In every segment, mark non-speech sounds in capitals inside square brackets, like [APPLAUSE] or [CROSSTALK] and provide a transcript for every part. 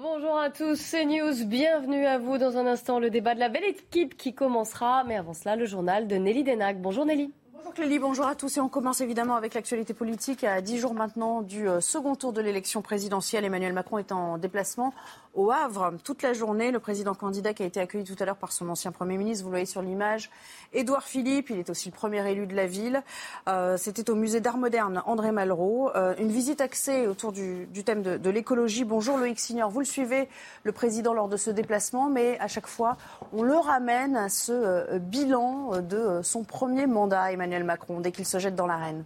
Bonjour à tous, c'est News. Bienvenue à vous dans un instant le débat de la belle équipe qui commencera. Mais avant cela, le journal de Nelly Denac. Bonjour Nelly. Bonjour à tous. Et on commence évidemment avec l'actualité politique. À dix jours maintenant du euh, second tour de l'élection présidentielle, Emmanuel Macron est en déplacement au Havre toute la journée. Le président candidat qui a été accueilli tout à l'heure par son ancien Premier ministre, vous le voyez sur l'image, Édouard Philippe, il est aussi le premier élu de la ville. Euh, c'était au musée d'art moderne André Malraux. Euh, une visite axée autour du, thème de, l'écologie. Bonjour Loïc Signor, vous le suivez, le président, lors de ce déplacement, mais à chaque fois, on le ramène à ce bilan de son premier mandat, Emmanuel Macron, dès qu'il se jette dans l'arène.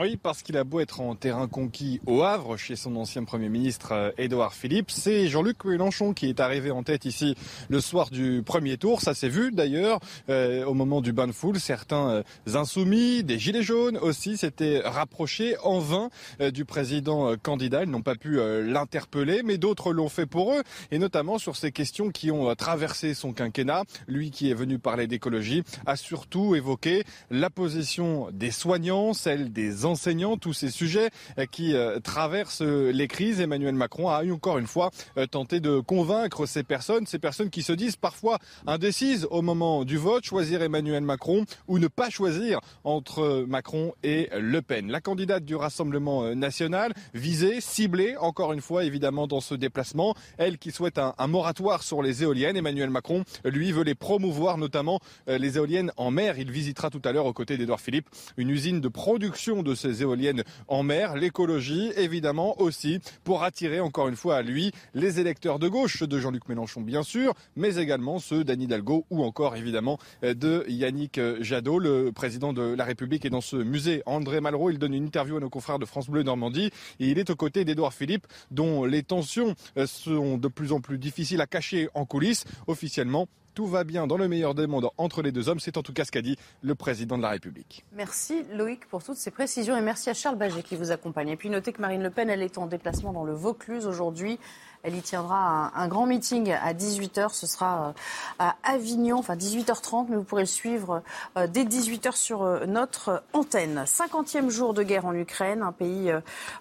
Oui, parce qu'il a beau être en terrain conquis au Havre, chez son ancien Premier ministre euh, Édouard Philippe, c'est Jean-Luc Mélenchon qui est arrivé en tête ici le soir du premier tour. Ça s'est vu d'ailleurs euh, au moment du bain de foule. Certains euh, insoumis, des gilets jaunes aussi, s'étaient rapprochés en vain du président candidat. Ils n'ont pas pu l'interpeller, mais d'autres l'ont fait pour eux, et notamment sur ces questions qui ont traversé son quinquennat. Lui qui est venu parler d'écologie a surtout évoqué la position des soignants, celle des enseignants, tous ces sujets euh, qui euh, traversent euh, les crises. Emmanuel Macron a encore une fois tenté de convaincre ces personnes, ces personnes qui se disent parfois indécises au moment du vote, choisir Emmanuel Macron ou ne pas choisir entre Macron et Le Pen. La candidate du Rassemblement national, visée, ciblée, encore une fois évidemment dans ce déplacement, elle qui souhaite un, moratoire sur les éoliennes. Emmanuel Macron, lui, veut les promouvoir, notamment les éoliennes en mer. Il visitera tout à l'heure aux côtés d'Edouard Philippe une usine de production de ces éoliennes en mer, l'écologie évidemment aussi pour attirer encore une fois à lui les électeurs de gauche de Jean-Luc Mélenchon bien sûr, mais également ceux d'Anne Hidalgo ou encore évidemment de Yannick Jadot, le président de la République est dans ce musée. André Malraux, il donne une interview à nos confrères de France Bleu Normandie et il est aux côtés d'Edouard Philippe dont les tensions sont de plus en plus difficiles à cacher en coulisses. Officiellement, tout va bien dans le meilleur des mondes entre les deux hommes. C'est en tout cas ce qu'a dit le président de la République. Merci Loïc pour toutes ces précisions et merci à Charles Baget qui vous accompagne. Et puis notez que Marine Le Pen, elle est en déplacement dans le Vaucluse aujourd'hui. Elle y tiendra un, grand meeting à 18h. Ce sera euh, à Avignon, enfin 18h30, mais vous pourrez le suivre euh, dès 18h sur euh, notre antenne. 50e jour de guerre en Ukraine, un pays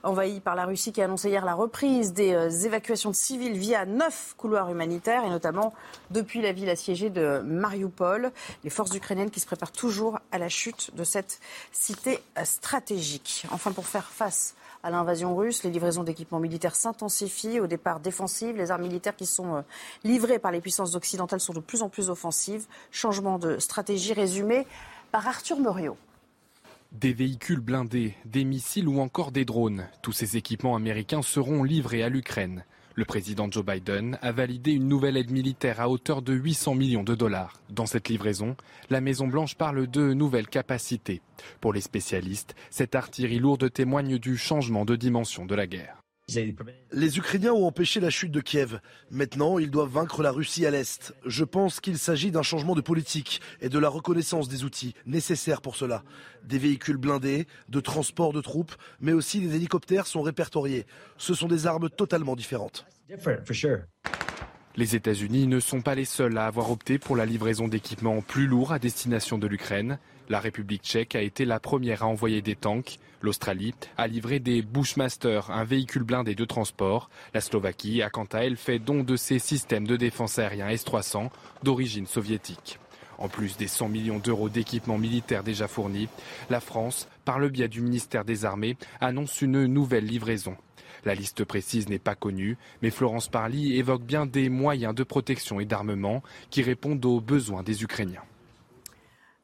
envahi par la Russie qui a annoncé hier la reprise des évacuations de civils via neuf couloirs humanitaires, et notamment depuis la ville assiégée de Mariupol. Les forces ukrainiennes qui se préparent toujours à la chute de cette cité stratégique. Enfin, pour faire face à l'invasion russe. Les livraisons d'équipements militaires s'intensifient. Au départ défensives, les armes militaires qui sont euh, livrées par les puissances occidentales sont de plus en plus offensives. Changement de stratégie résumé par Arthur Muriot. Des véhicules blindés, des missiles ou encore des drones. Tous ces équipements américains seront livrés à l'Ukraine. Le président Joe Biden a validé une nouvelle aide militaire à hauteur de 800 millions de dollars. Dans cette livraison, la Maison-Blanche parle de nouvelles capacités. Pour les spécialistes, cette artillerie lourde témoigne du changement de dimension de la guerre. Les Ukrainiens ont empêché la chute de Kiev. Maintenant, ils doivent vaincre la Russie à l'Est. Je pense qu'il s'agit d'un changement de politique et de la reconnaissance des outils nécessaires pour cela. Des véhicules blindés, de transport de troupes, mais aussi des hélicoptères sont répertoriés. Ce sont des armes totalement différentes. Les États-Unis ne sont pas les seuls à avoir opté pour la livraison d'équipements plus lourds à destination de l'Ukraine. La République tchèque a été la première à envoyer des tanks. L'Australie a livré des Bushmaster, un véhicule blindé de transport. La Slovaquie a quant à elle fait don de ses systèmes de défense aérien S-300 d'origine soviétique. En plus des 100 millions d'euros d'équipements militaires déjà fournis, la France, par le biais du ministère des Armées, annonce une nouvelle livraison. La liste précise n'est pas connue, mais Florence Parly évoque bien des moyens de protection et d'armement qui répondent aux besoins des Ukrainiens.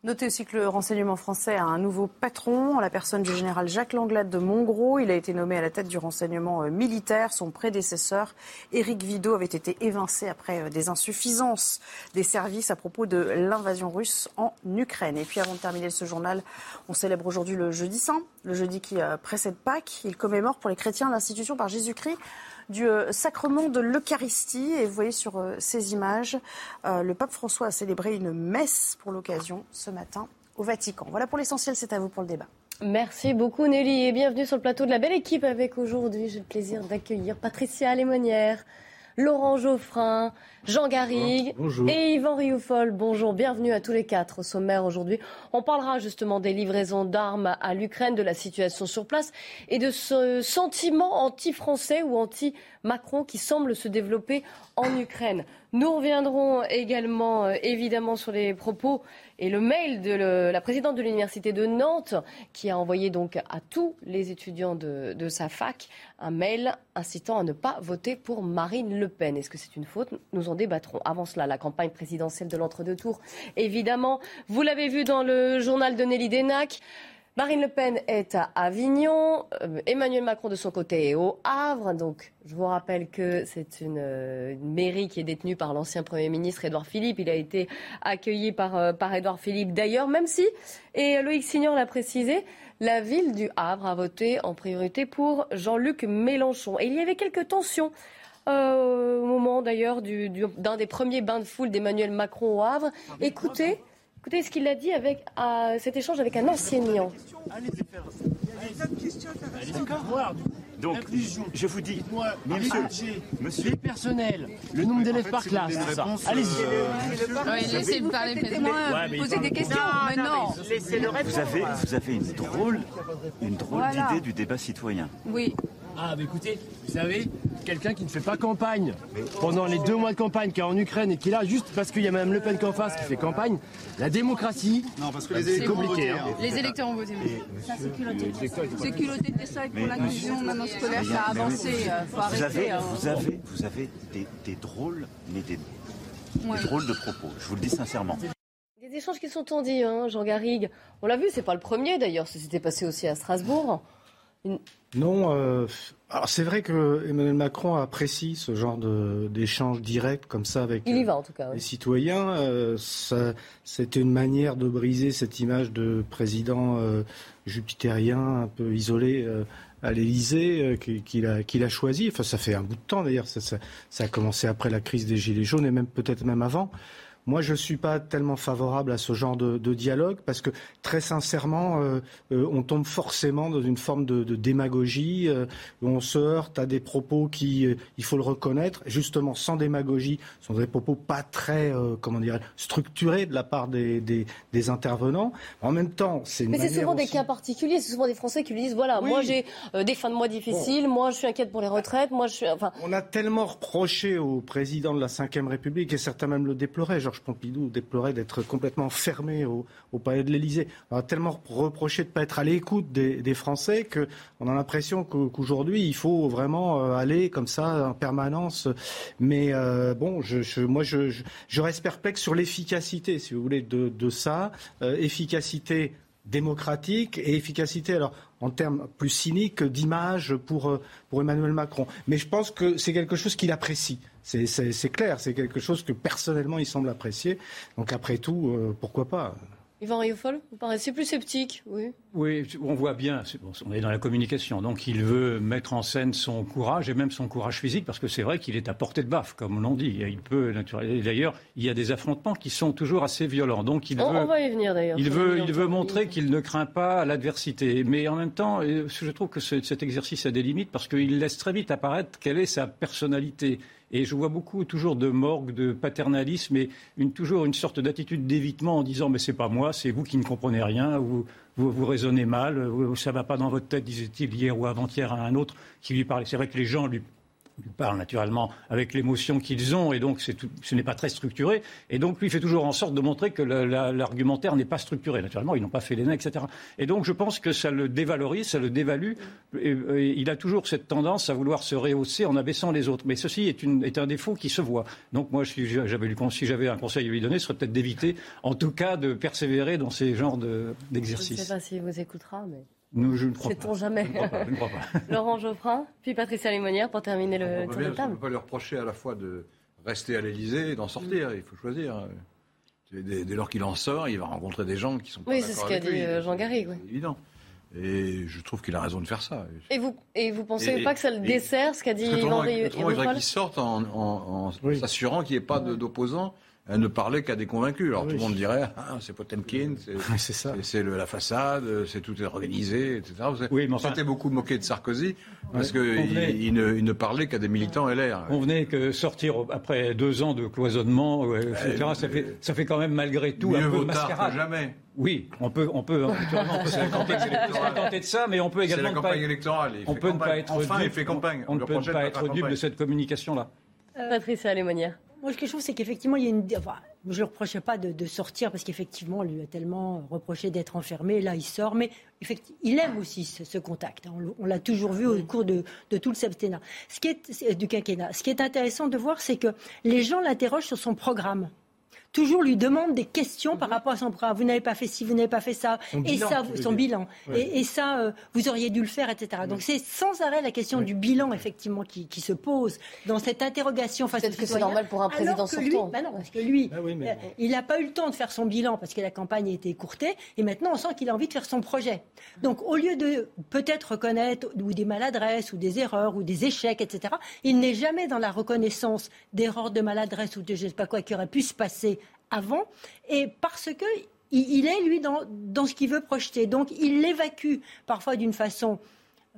Notez aussi que le renseignement français a un nouveau patron, la personne du général Jacques Langlade de Montgros. Il a été nommé à la tête du renseignement euh, militaire. Son prédécesseur, Éric Vidot, avait été évincé après euh, des insuffisances des services à propos de l'invasion russe en Ukraine. Et puis avant de terminer ce journal, on célèbre aujourd'hui le jeudi saint, le jeudi qui euh, précède Pâques. Il commémore pour les chrétiens l'institution par Jésus-Christ du euh, sacrement de l'Eucharistie. Et vous voyez sur euh, ces images, le pape François a célébré une messe pour l'occasion ce matin au Vatican. Voilà pour l'essentiel, c'est à vous pour le débat. Merci beaucoup Nelly et bienvenue sur le plateau de la belle équipe avec aujourd'hui, j'ai le plaisir d'accueillir Patricia Lémonière, Laurent Geoffrin, Jean Garrigue et Yvan Rioufol. Bonjour, bienvenue à tous les quatre au sommaire aujourd'hui. On parlera justement des livraisons d'armes à l'Ukraine, de la situation sur place et de ce sentiment anti-français ou anti-Macron qui semble se développer en Ukraine. Nous reviendrons également euh, évidemment sur les propos et le mail de la présidente de l'université de Nantes qui a envoyé donc à tous les étudiants de, de sa fac un mail incitant à ne pas voter pour Marine Le Pen. Est-ce que c'est une faute? Nous en débattrons. Avant cela, la campagne présidentielle de l'entre-deux tours, évidemment. Vous l'avez vu dans le journal de Nelly Denac. Marine Le Pen est à Avignon, euh, Emmanuel Macron de son côté est au Havre. Donc, je vous rappelle que c'est une, euh, mairie qui est détenue par l'ancien Premier ministre Édouard Philippe. Il a été accueilli par, euh, par Édouard Philippe d'ailleurs, même si, et Loïc Signon l'a précisé, la ville du Havre a voté en priorité pour Jean-Luc Mélenchon. Et il y avait quelques tensions. au moment d'ailleurs d'un des premiers bains de foule d'Emmanuel Macron au Havre. Écoutez, Écoutez ce qu'il a dit avec cet échange avec un enseignant. Donc, je vous dis, monsieur, monsieur. Les personnels, le nombre d'élèves par classe, Allez-y. laissez me parler, faites-moi poser des questions. mais non. Vous avez, vous avez une drôle, une drôle d'idée du débat citoyen. Oui. Ah, bah écoutez, vous savez, quelqu'un qui ne fait pas campagne pendant les deux mois de campagne qui est en Ukraine et qui est là juste parce qu'il y a Mme Le Pen qui en face qui fait campagne, la démocratie, non, parce que les électeurs ont voté. Hein. Les électeurs ont voté. Ça, c'est culotté. C'est culotté de ça pour l'inclusion, maintenant scolaire, ça a avancé. Euh, vous, avez, hein. vous avez, vous avez des, des drôles, mais des, des drôles de propos. Je vous le dis sincèrement. Des échanges qui sont tendus, hein, Jean Garrigue. On l'a vu, c'est pas le premier d'ailleurs, ça s'était passé aussi à Strasbourg. Non, euh, alors c'est vrai que Emmanuel Macron apprécie ce genre d'échange direct comme ça avec Il y va, en tout cas, les citoyens. Euh, C'était une manière de briser cette image de président euh, jupitérien un peu isolé euh, à l'Élysée qu'il a, choisi. Enfin, ça fait un bout de temps d'ailleurs. Ça, ça, ça, a commencé après la crise des Gilets jaunes et même peut-être même avant. Moi, je ne suis pas tellement favorable à ce genre de, dialogue parce que, très sincèrement, euh, euh, on tombe forcément dans une forme de, démagogie. Euh, on se heurte à des propos qui, il faut le reconnaître, justement sans démagogie, sont des propos pas très, comment dire, structurés de la part des, intervenants. En même temps, c'est Mais c'est souvent des cas particuliers. C'est souvent des Français qui lui disent voilà, moi j'ai des fins de mois difficiles, moi je suis inquiète pour les retraites, moi je suis. Enfin... On a tellement reproché au président de la Ve République et certains même le déploraient. Pompidou déplorait d'être complètement fermé au, palais de l'Élysée. On a tellement reproché de ne pas être à l'écoute des, Français qu'on a l'impression qu'aujourd'hui, il faut vraiment euh, aller comme ça en permanence. Mais euh, bon, je, moi, je, reste perplexe sur l'efficacité, si vous voulez, de, ça. Euh, efficacité démocratique et efficacité, alors en termes plus cyniques, d'image pour Emmanuel Macron. Mais je pense que c'est quelque chose qu'il apprécie. C'est clair, c'est quelque chose que personnellement il semble apprécier. Donc après tout, euh, pourquoi pas? Yvan Rioufol, vous paraissez plus sceptique, oui? Oui, on voit bien, on est dans la communication, donc il veut mettre en scène son courage et même son courage physique, parce que c'est vrai qu'il est à portée de baffe, comme on l'on dit. Il peut, d'ailleurs, il y a des affrontements qui sont toujours assez violents. Donc il on, veut, on va y venir d'ailleurs. Il veut, il veut montrer qu'il ne craint pas l'adversité, mais en même temps, euh, je trouve que cet exercice a des limites parce qu'il laisse très vite apparaître quelle est sa personnalité. Et je vois beaucoup toujours de morgue, de paternalisme et une, toujours une sorte d'attitude d'évitement en disant mais c'est pas moi, c'est vous qui ne comprenez rien, vous, vous, raisonnez mal, ça va pas dans votre tête, disait-il hier ou avant-hier à un autre qui lui parlait. C'est vrai que les gens lui il parle naturellement avec l'émotion qu'ils ont, et donc ce n'est pas très structuré. Et donc lui fait toujours en sorte de montrer que l'argumentaire n'est pas structuré. Naturellement, ils n'ont pas fait les nains, etc. Et donc je pense que ça le dévalorise, ça le dévalue. Il a toujours cette tendance à vouloir se rehausser en abaissant les autres. Mais ceci est, un défaut qui se voit. Donc moi, si j'avais, si un conseil à lui donner, ce serait peut-être d'éviter, en tout cas, de persévérer dans ces genres d'exercices. je ne sais pas s'il vous écoutera, mais... Nous, je ne crois pas. jamais [LAUGHS] Laurent Geoffrin, puis Patricia Lémonière pour terminer le tour de table. On ne peut pas lui reprocher à la fois de rester à l'Élysée et d'en sortir. Il faut choisir. Dès, lors qu'il en sort, il va rencontrer des gens qui sont pas Oui, c'est ce qu'a dit euh, Jean Garrigue. Oui. évident. Et je trouve qu'il a raison de faire ça. Et vous, et vous pensez pas que ça le dessert, ce qu'a dit Yvan Il faudrait qu'il sorte en, s'assurant qu'il n'y ait pas d'opposants elle ne parlait qu'à des convaincus. Alors tout le monde dirait, ah, c'est Potemkin, c'est [LAUGHS] la façade, c'est tout est organisé, etc. Oui, mais enfin, beaucoup moqué de Sarkozy parce qu'il il ne, il ne, parlait qu'à des militants LR. On venait que sortir après deux ans de cloisonnement, etc. ça, fait, ça fait quand même malgré tout un peu mascarade. Que jamais. Oui, on peut, on peut, [LAUGHS] on peut se contenter de ça, mais on peut également la campagne électorale. on peut ne pas être enfin, il fait campagne. On, ne peut pas être dupe de cette communication-là. Patricia Lémonière. Moi, ce que je trouve, c'est qu'effectivement, il y a une. Enfin, je ne le reprochais pas de, sortir parce qu'effectivement, on lui a tellement reproché d'être enfermé. Là, il sort. Mais il aime aussi ce, contact. Hein. On, l'a toujours vu au cours de, tout le septennat. Ce qui est, du quinquennat. Ce qui est intéressant de voir, c'est que les gens l'interrogent sur son programme toujours lui demande des questions par mhm. rapport à son programme. Vous n'avez pas fait ci, vous n'avez pas fait ça, et ça, son bilan, et, ça, euh, vous auriez dû le faire, etc. Donc c'est sans arrêt la question du bilan effectivement qui, se pose dans cette interrogation face Peut-être que c'est normal pour un président sortant. Bah non, parce que lui, ah euh, il n'a pas eu le temps de faire son bilan parce que la campagne a été écourtée, et maintenant on sent qu'il a envie de faire son projet. Donc au lieu de peut-être reconnaître ou des maladresses ou des erreurs ou des échecs, etc., il n'est jamais dans la reconnaissance d'erreurs, de maladresses ou de je ne sais pas quoi qui aurait pu se passer avant, et parce que il est, lui, dans, dans ce qu'il veut projeter. Donc, il l'évacue parfois d'une façon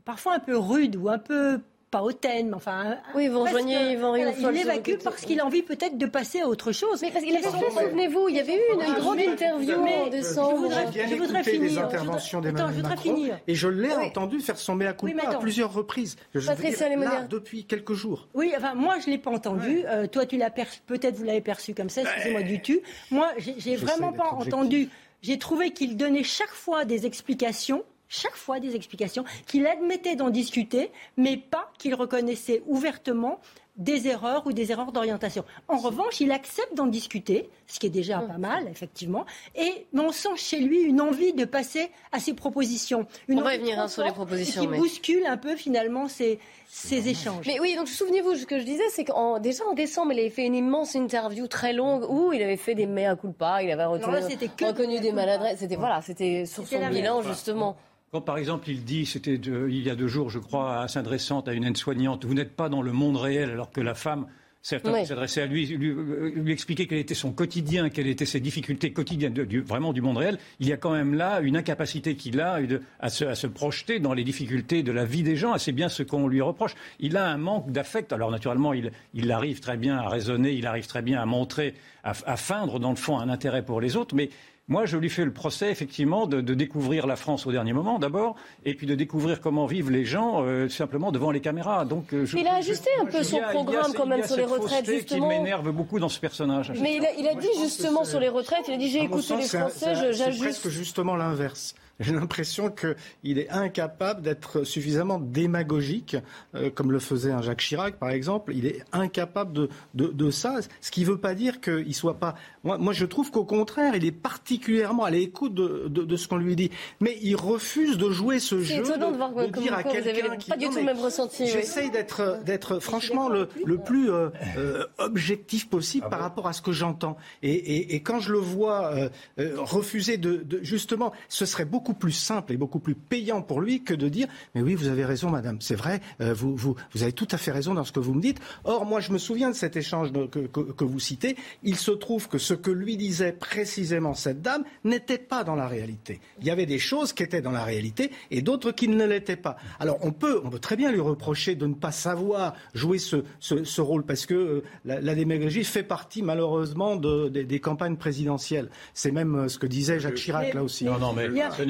parfois un peu rude ou un peu pas hautaine, mais enfin. Oui, vous rejoignez Yvan Il l'évacue parce qu'il a envie peut-être de passer à autre chose. Mais parce qu'il a souvenez-vous, il y avait eu une grande interview en décembre. Je voudrais, finir. les interventions d'Emmanuel Macron et je l'ai entendu faire son mea culpa à plusieurs reprises. Je Patricia là, depuis quelques jours. Oui, enfin, moi, je ne l'ai pas entendu. Euh, toi, tu l'as peut-être vous l'avez perçu comme ça, excusez-moi du tu. Moi, j'ai vraiment pas entendu. J'ai trouvé qu'il donnait chaque fois des explications chaque fois des explications, qu'il admettait d'en discuter, mais pas qu'il reconnaissait ouvertement des erreurs ou des erreurs d'orientation. En revanche, il accepte d'en discuter, ce qui est déjà pas mal, effectivement, et mais on sent chez lui une envie de passer à ses propositions. Une on va venir hein, sur les propositions. Qui bouscule un peu finalement ces, ces échanges. Mais oui, donc souvenez-vous, ce que je disais, c'est qu'en déjà en décembre, il avait fait une immense interview très longue où il avait fait des mea culpa, il avait reconnu des maladresses. C'était voilà, c'était sur son bilan justement. Quand par exemple il dit, c'était il y a deux jours, je crois, à s'adressant à une aide-soignante, vous n'êtes pas dans le monde réel alors que la femme s'adressait à lui, lui, expliquer quel était son quotidien, quelles étaient ses difficultés quotidiennes, vraiment du monde réel. Il y a quand même là une incapacité qu'il a à, se, à, se, projeter dans les difficultés de la vie des gens. C'est bien ce qu'on lui reproche. Il a un manque d'affect. Alors naturellement, il, il, arrive très bien à raisonner, il arrive très bien à montrer, à, à feindre dans le fond un intérêt pour les autres, mais moi, je lui fais le procès, effectivement, de, découvrir la France au dernier moment, d'abord, et puis de découvrir comment vivent les gens euh, simplement devant les caméras. Donc, euh, il a ajusté un peu son programme quand même sur les retraites, justement. qui m'énerve beaucoup dans ce personnage. Mais il a, dit justement sur les retraites, il a dit j'ai écouté les Français, j'ajuste. C'est presque justement l'inverse. J'ai l'impression qu'il est incapable d'être suffisamment démagogique, euh, comme le faisait un Jacques Chirac, par exemple. Il est incapable de, de, de ça, ce qui ne veut pas dire qu'il soit pas. Moi, moi je trouve qu'au contraire, il est particulièrement à l'écoute de, de, ce qu'on lui dit. Mais il refuse de jouer ce jeu, de, voir de dire à quelqu'un qui. Pas du tout le même ressenti. J'essaye d'être, d'être franchement le, le plus euh, euh, objectif possible ah par rapport à ce que j'entends. Et, et, et, quand je le vois refuser de, justement, ce serait beaucoup beaucoup plus simple et beaucoup plus payant pour lui que de dire Mais oui, vous avez raison, madame, c'est vrai, euh, vous, vous, vous, avez tout à fait raison dans ce que vous me dites. Or, moi, je me souviens de cet échange que, que, vous citez. Il se trouve que ce que lui disait précisément cette dame n'était pas dans la réalité. Il y avait des choses qui étaient dans la réalité et d'autres qui ne l'étaient pas. Alors, on peut, on peut très bien lui reprocher de ne pas savoir jouer ce, ce, rôle parce que euh, la, la, démagogie fait partie, malheureusement, de, des campagnes présidentielles. C'est même euh, ce que disait Jacques Chirac, là aussi. Non, non, mais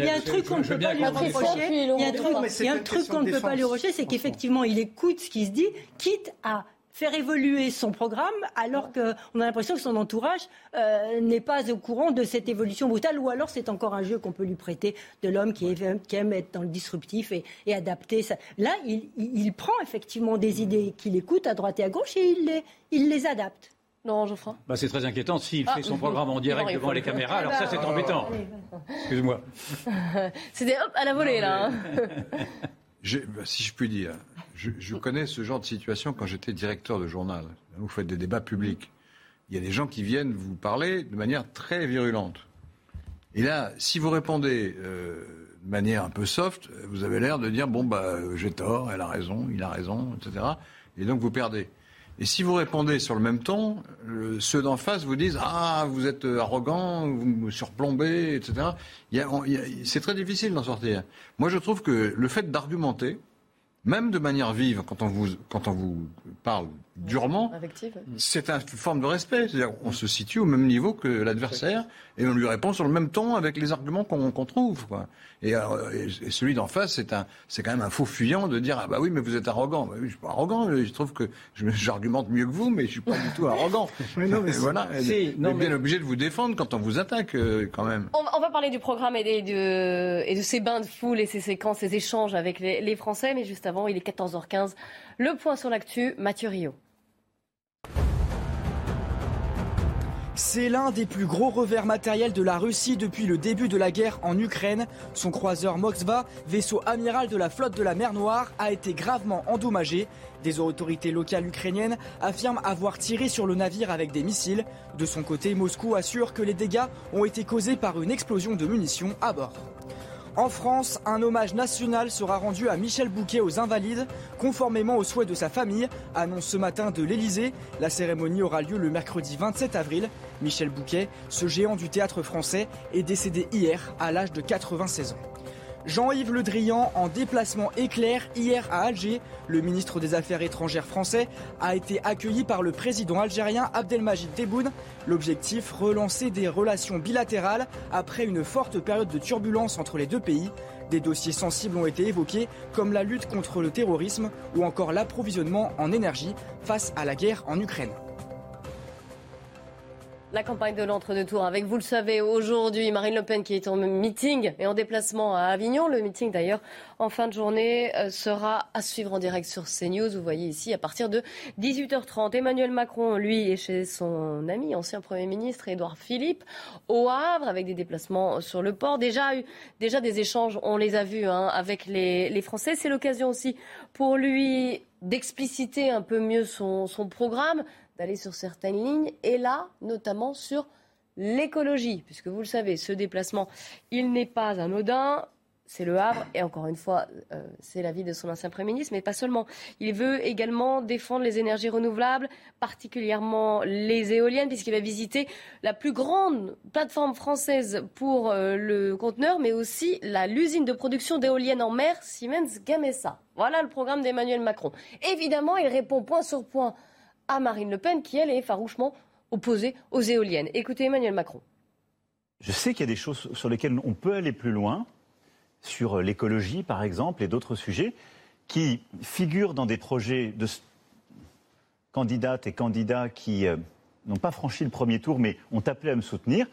y a un truc qu'on ne peut pas lui reprocher. Il y a un truc qu'on ne peut pas lui reprocher, c'est qu'effectivement, il écoute ce qui se dit, quitte à faire évoluer son programme alors qu'on a l'impression que son entourage euh, n'est pas au courant de cette évolution brutale ou alors c'est encore un jeu qu'on peut lui prêter de l'homme qui, aime être dans le disruptif et, adapter ça. Là, il, prend effectivement des idées qu'il écoute à droite et à gauche et il les adapte. Non, Geoffroy bah, C'est très inquiétant s'il fait son ah. programme en direct devant les caméras. Alors ça, c'est embêtant. Excuse-moi. [LAUGHS] C'était hop, à la volée, là. Hein. [LAUGHS] Bah, si je puis dire, je, connais ce genre de situation quand j'étais directeur de journal. Vous faites des débats publics. Il y a des gens qui viennent vous parler de manière très virulente. Et là, si vous répondez euh, de manière un peu soft, vous avez l'air de dire bon bah j'ai tort, elle a raison, il a raison, etc. Et donc vous perdez. Et si vous répondez sur le même ton, ceux d'en face vous disent Ah, vous êtes arrogant, vous me surplombez, etc. c'est très difficile d'en sortir. Moi, je trouve que le fait d'argumenter, même de manière vive, quand on vous, quand on vous parle durement, c'est une forme de respect. C'est-à-dire on se situe au même niveau que l'adversaire et on lui répond sur le même ton avec les arguments qu'on trouve. Quoi. Et, euh, et, celui d'en face, c'est un, c'est quand même un faux fuyant de dire ah bah oui mais vous êtes arrogant. Bah, oui, je suis pas arrogant. Je trouve que [LAUGHS] j'argumente mieux que vous, mais je suis pas du tout arrogant. [LAUGHS] non, mais voilà. Non, bien obligé de vous défendre quand on vous attaque euh, quand même. On, va parler du programme et de, et de ces bains de foule et ces séquences, ces échanges avec les, les Français, mais juste avant, il est 14h15. Le point sur l'actu, Mathieu Rio. C'est l'un des plus gros revers matériels de la Russie depuis le début de la guerre en Ukraine. Son croiseur Moskva, vaisseau amiral de la flotte de la mer Noire, a été gravement endommagé. Des autorités locales ukrainiennes affirment avoir tiré sur le navire avec des missiles. De son côté, Moscou assure que les dégâts ont été causés par une explosion de munitions à bord. En France, un hommage national sera rendu à Michel Bouquet aux Invalides, conformément aux souhaits de sa famille, annonce ce matin de l'Elysée. La cérémonie aura lieu le mercredi 27 avril. Michel Bouquet, ce géant du théâtre français, est décédé hier à l'âge de 96 ans. Jean-Yves Le Drian en déplacement éclair hier à Alger. Le ministre des Affaires étrangères français a été accueilli par le président algérien Abdelmajid Tebboune. L'objectif, relancer des relations bilatérales après une forte période de turbulence entre les deux pays. Des dossiers sensibles ont été évoqués comme la lutte contre le terrorisme ou encore l'approvisionnement en énergie face à la guerre en Ukraine. La campagne de l'entre-deux-tours avec, vous le savez, aujourd'hui Marine Le Pen qui est en meeting et en déplacement à Avignon. Le meeting d'ailleurs en fin de journée euh, sera à suivre en direct sur CNews. Vous voyez ici à partir de 18h30. Emmanuel Macron, lui, est chez son ami, ancien Premier ministre Édouard Philippe, au Havre avec des déplacements sur le port. Déjà déjà des échanges, on les a vus hein, avec les, les Français. C'est l'occasion aussi pour lui d'expliciter un peu mieux son, son programme, d'aller sur certaines lignes, et là, notamment sur l'écologie, puisque vous le savez, ce déplacement, il n'est pas anodin. C'est le Havre, et encore une fois, euh, c'est la vie de son ancien Premier ministre, mais pas seulement. Il veut également défendre les énergies renouvelables, particulièrement les éoliennes, puisqu'il va visiter la plus grande plateforme française pour euh, le conteneur, mais aussi l'usine de production d'éoliennes en mer, Siemens Gamesa. Voilà le programme d'Emmanuel Macron. Évidemment, il répond point sur point à Marine Le Pen, qui, elle, est farouchement opposée aux éoliennes. Écoutez Emmanuel Macron. Je sais qu'il y a des choses sur lesquelles on peut aller plus loin, sur l'écologie par exemple, et d'autres sujets, qui figurent dans des projets de candidates et candidats qui euh, n'ont pas franchi le premier tour, mais ont appelé à me soutenir.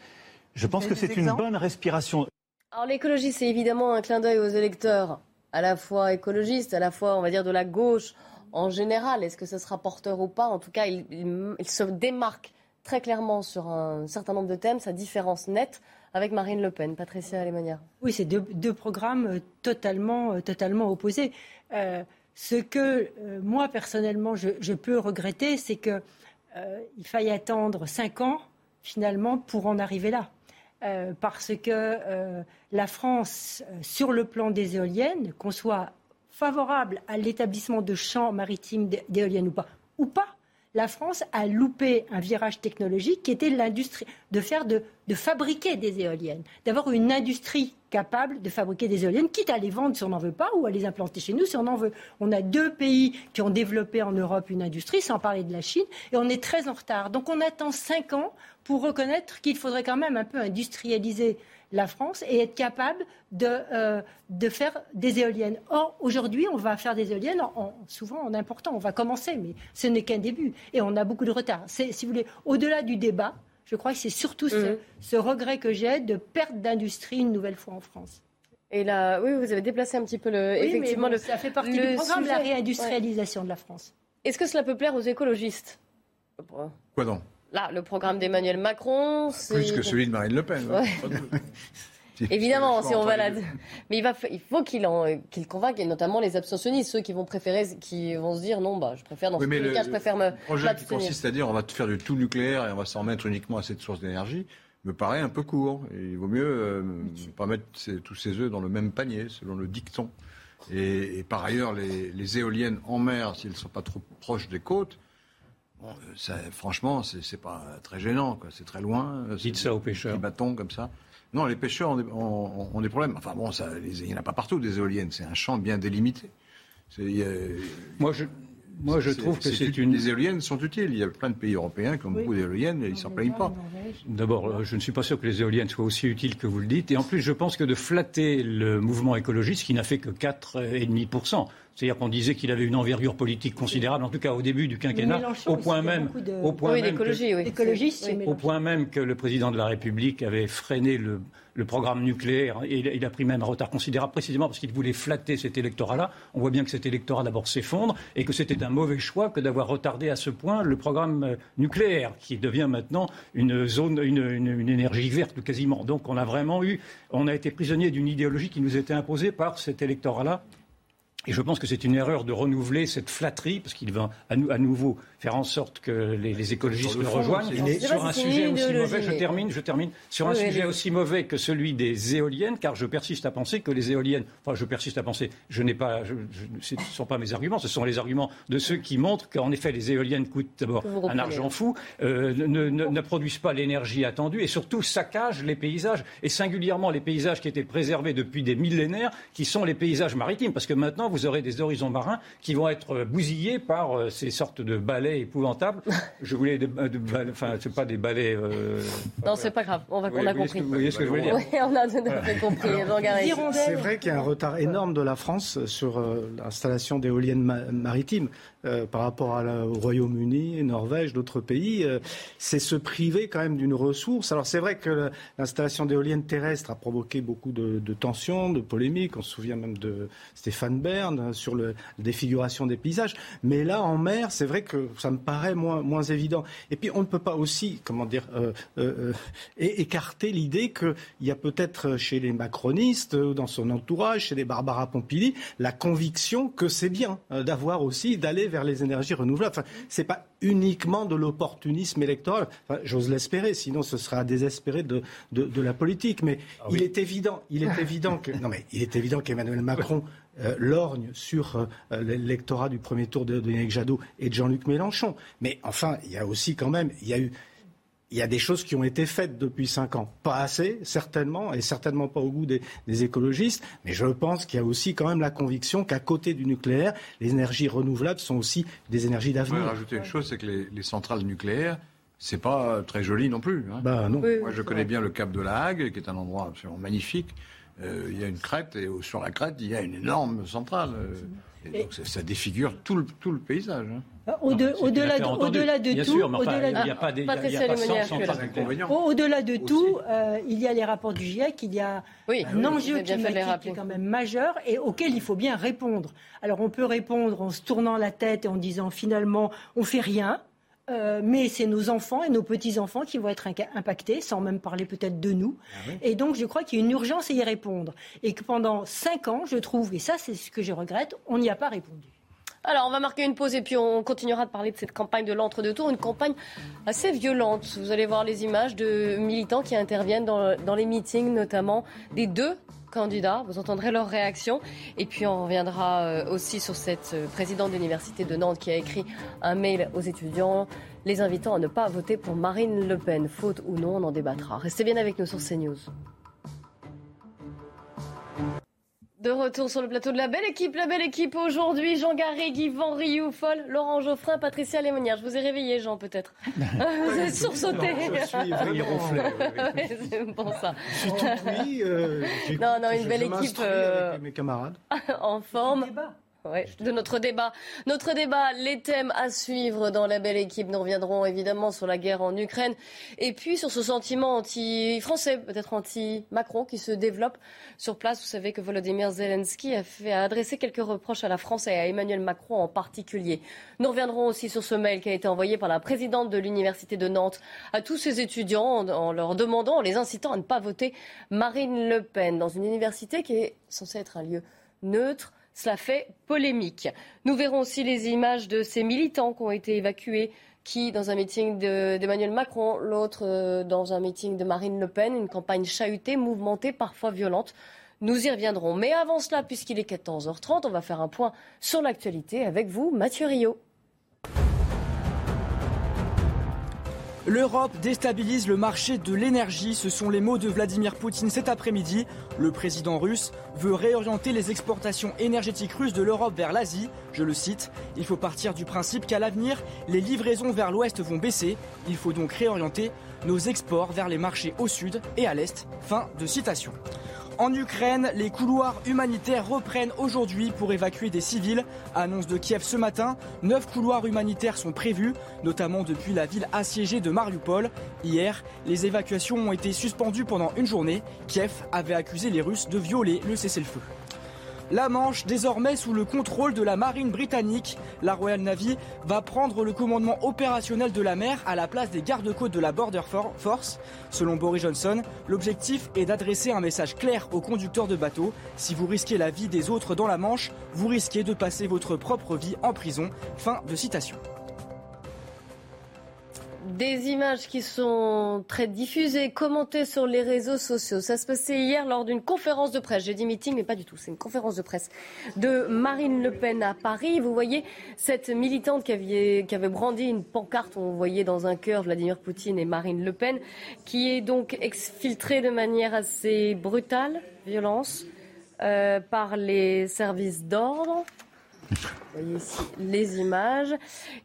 Je pense que c'est une bonne respiration. Alors l'écologie, c'est évidemment un clin d'œil aux électeurs, à la fois écologistes, à la fois, on va dire, de la gauche, en général. Est-ce que ce sera porteur ou pas? En tout cas, il, se démarque très clairement sur un certain nombre de thèmes, sa différence nette avec Marine Le Pen. Patricia Alemania. Oui, c'est deux, programmes euh, totalement, euh, totalement opposés. Euh, ce que moi, personnellement, je, peux regretter, c'est qu'il faille attendre cinq ans, finalement, pour en arriver là. parce que la France, sur le plan des éoliennes, qu'on soit favorable à l'établissement de champs maritimes d'éoliennes ou pas, ou pas, la France a loupé un virage technologique qui était l'industrie de faire de, de fabriquer des éoliennes, d'avoir une industrie capable de fabriquer des éoliennes, quitte à les vendre si on n'en veut pas ou à les implanter chez nous si on en veut. On a deux pays qui ont développé en Europe une industrie, sans parler de la Chine, et on est très en retard. Donc on attend cinq ans pour reconnaître qu'il faudrait quand même un peu industrialiser la France et être capable de, euh, de faire des éoliennes. Or, aujourd'hui, on va faire des éoliennes en, souvent en important. On va commencer, mais ce n'est qu'un début. Et on a beaucoup de retard. C'est, si vous voulez, au-delà du débat, je crois que c'est surtout ce, mhm. regret que j'ai de perte d'industrie une nouvelle fois en France. Et là, oui, vous avez déplacé un petit peu le. effectivement, le, ça fait partie du programme de la réindustrialisation de la France. Est-ce que cela peut plaire aux écologistes? Quoi donc? Là, le programme d'Emmanuel Macron, c'est... Plus que celui de Marine Le Pen. [LAUGHS] [LAUGHS] Évidemment, si on va là. Mais il, va, il faut qu'il qu'il convainque, et notamment les abstentionnistes, ceux qui vont préférer, qui vont se dire non, bah, je préfère dans ce cas, je préfère me. Le projet qui consiste à dire on va faire du tout nucléaire et on va s'en mettre uniquement à cette source d'énergie me paraît un peu court. il vaut mieux euh, ne pas mettre tous ses œufs dans le même panier, selon le dicton. Et, par ailleurs, les, les éoliennes en mer, s'ils ne sont pas trop proches des côtes, Bon, ça, franchement, c'est pas très gênant, c'est très loin. Dites ça aux pêcheurs. Des bâtons comme ça. Non, les pêcheurs ont des, problèmes. Enfin bon, il n'y en a pas partout des éoliennes. C'est un champ bien délimité. Moi, je, moi, je trouve que c'est une. Les éoliennes sont utiles. Il y a plein de pays européens qui ont beaucoup d'éoliennes et ils s'en plaignent pas. D'abord, euh, je ne suis pas sûr que les éoliennes soient aussi utiles que vous le dites. Et en plus, je pense que de flatter le mouvement écologiste, qui n'a fait que 4,5%, c'est-à-dire qu'on disait qu'il avait une envergure politique considérable, en tout cas au début du quinquennat, au point même, au point oui, même, que, au point même que le président de la République avait freiné le, programme nucléaire. Et il, a pris même un retard considérable, précisément parce qu'il voulait flatter cet électorat-là. On voit bien que cet électorat d'abord s'effondre et que c'était un mauvais choix que d'avoir retardé à ce point le programme euh, nucléaire, qui devient maintenant une zone, une, une énergie verte quasiment. Donc on a vraiment eu, on a été prisonnier d'une idéologie qui nous était imposée par cet électorat-là et je pense que c'est une erreur de renouveler cette flatterie, parce qu'il va à, nouveau faire en sorte que les, écologistes le, rejoignent. sur un sujet aussi mauvais, je termine, je termine, sur un sujet aussi mauvais que celui des éoliennes, car je persiste à penser que les éoliennes, enfin je persiste à penser, je n'ai pas, ce ne sont pas mes arguments, ce sont les arguments de ceux qui montrent qu'en effet les éoliennes coûtent d'abord un argent fou, euh, ne, ne, produisent pas l'énergie attendue et surtout saccagent les paysages, et singulièrement les paysages qui étaient préservés depuis des millénaires, qui sont les paysages maritimes, parce que maintenant vous aurez des horizons marins qui vont être bousillés par euh, ces sortes de balais épouvantables. Je voulais, de, enfin, c'est pas des balais. Euh, non, c'est pas grave. On, va, on a compris. Vous voyez ce que je voulais dire Oui, on a compris. C'est vrai qu'il y a un retard énorme de la France sur euh, l'installation d'éoliennes maritimes. Euh, par rapport au Royaume-Uni, Norvège, d'autres pays, euh, c'est se priver quand même d'une ressource. Alors c'est vrai que l'installation d'éoliennes terrestres a provoqué beaucoup de, tensions, de polémiques. On se souvient même de Stéphane Bern hein, sur la défiguration des paysages. Mais là, en mer, c'est vrai que ça me paraît moins, moins évident. Et puis on ne peut pas aussi, comment dire, euh, écarter l'idée qu'il y a peut-être chez les macronistes, dans son entourage, chez les Barbara Pompili, la conviction que c'est bien d'avoir aussi d'aller vers les énergies renouvelables. Enfin, c'est pas uniquement de l'opportunisme électoral. J'ose l'espérer, sinon ce sera désespéré de, de, la politique. Mais ah il est évident, il est [LAUGHS] évident que non mais il est évident qu'Emmanuel Macron euh, lorgne sur euh, l'électorat du premier tour de, de Yannick Jadot et de Jean-Luc Mélenchon. Mais enfin, il y a aussi quand même, il y a eu il y a des choses qui ont été faites depuis cinq ans. Pas assez, certainement, et certainement pas au goût des, écologistes, mais je pense qu'il y a aussi quand même la conviction qu'à côté du nucléaire, les énergies renouvelables sont aussi des énergies d'avenir. Je vais rajouter une chose, c'est que les, centrales nucléaires, c'est pas très joli non plus. Hein. Bah, non. Moi, je connais bien le Cap de la Hague, qui est un endroit absolument magnifique. Euh, il y a une crête, et sur la crête, il y a une énorme centrale. Euh, et donc, ça, défigure tout le, tout le paysage. Hein. Au-delà de, tout, au-delà de tout, il y a les rapports du GIEC, il y a un enjeu climatique qui est quand même majeur et auquel il faut bien répondre. Alors on peut répondre en se tournant la tête et en disant finalement on fait rien. Euh, mais c'est nos enfants et nos petits-enfants qui vont être impactés, sans même parler peut-être de nous. Ah et donc, je crois qu'il y a une urgence à y répondre. Et que pendant cinq ans, je trouve, et ça, c'est ce que je regrette, on n'y a pas répondu. Alors, on va marquer une pause et puis on continuera de parler de cette campagne de l'entre-deux tours, une campagne assez violente. Vous allez voir les images de militants qui interviennent dans, les meetings, notamment des deux candidats. Vous entendrez leur réaction. Et puis on reviendra euh, aussi sur cette euh, présidente d'université de Nantes qui a écrit un mail aux étudiants les invitant à ne pas voter pour Marine Le Pen. Faute ou non, on en débattra. Restez bien avec nous sur CNews. De retour sur le plateau de la belle équipe, la belle équipe aujourd'hui, Jean Garrigue, Yvan Rioufol, Laurent Geoffrin, Patricia Lémonière. Je vous ai réveillé, Jean, peut-être. [LAUGHS] vous êtes sursauté. je suis [LAUGHS] c'est bon ça. Je suis tout oui, euh, [LAUGHS] non, non, une belle équipe. Euh, mes camarades. en forme de notre débat. Notre débat, les thèmes à suivre dans la belle équipe. Nous reviendrons évidemment sur la guerre en Ukraine et puis sur ce sentiment anti-français, peut-être anti-Macron qui se développe sur place. Vous savez que Volodymyr Zelensky a, fait, adressé quelques reproches à la France et à Emmanuel Macron en particulier. Nous reviendrons aussi sur ce mail qui a été envoyé par la présidente de l'Université de Nantes à tous ses étudiants en leur demandant, en les incitant à ne pas voter Marine Le Pen dans une université qui est censée être un lieu neutre cela fait polémique. Nous verrons aussi les images de ces militants qui ont été évacués, qui, dans un meeting d'Emmanuel Macron, l'autre euh, dans un meeting de Marine Le Pen, une campagne chahutée, mouvementée, parfois violente. Nous y reviendrons. Mais avant cela, puisqu'il est 14h30, on va faire un point sur l'actualité avec vous, Mathieu Rio. L'Europe déstabilise le marché de l'énergie, ce sont les mots de Vladimir Poutine cet après-midi. Le président russe veut réorienter les exportations énergétiques russes de l'Europe vers l'Asie. Je le cite, il faut partir du principe qu'à l'avenir, les livraisons vers l'Ouest vont baisser. Il faut donc réorienter nos exports vers les marchés au sud et à l'est. Fin de citation. En Ukraine, les couloirs humanitaires reprennent aujourd'hui pour évacuer des civils. Annonce de Kiev ce matin, neuf couloirs humanitaires sont prévus, notamment depuis la ville assiégée de Mariupol. Hier, les évacuations ont été suspendues pendant une journée. Kiev avait accusé les Russes de violer le cessez-le-feu. La Manche, désormais sous le contrôle de la marine britannique, la Royal Navy va prendre le commandement opérationnel de la mer à la place des gardes-côtes de la Border Force. Selon Boris Johnson, l'objectif est d'adresser un message clair aux conducteurs de bateaux. Si vous risquez la vie des autres dans la Manche, vous risquez de passer votre propre vie en prison. Fin de citation. Des images qui sont très diffusées, commentées sur les réseaux sociaux. Ça se passait hier lors d'une conférence de presse. J'ai dit meeting, mais pas du tout. C'est une conférence de presse de Marine Le Pen à Paris. Vous voyez cette militante qui avait, qui avait brandi une pancarte, on voyait dans un cœur Vladimir Poutine et Marine Le Pen, qui est donc exfiltrée de manière assez brutale, violence, euh, par les services d'ordre. Vous voyez ici les images.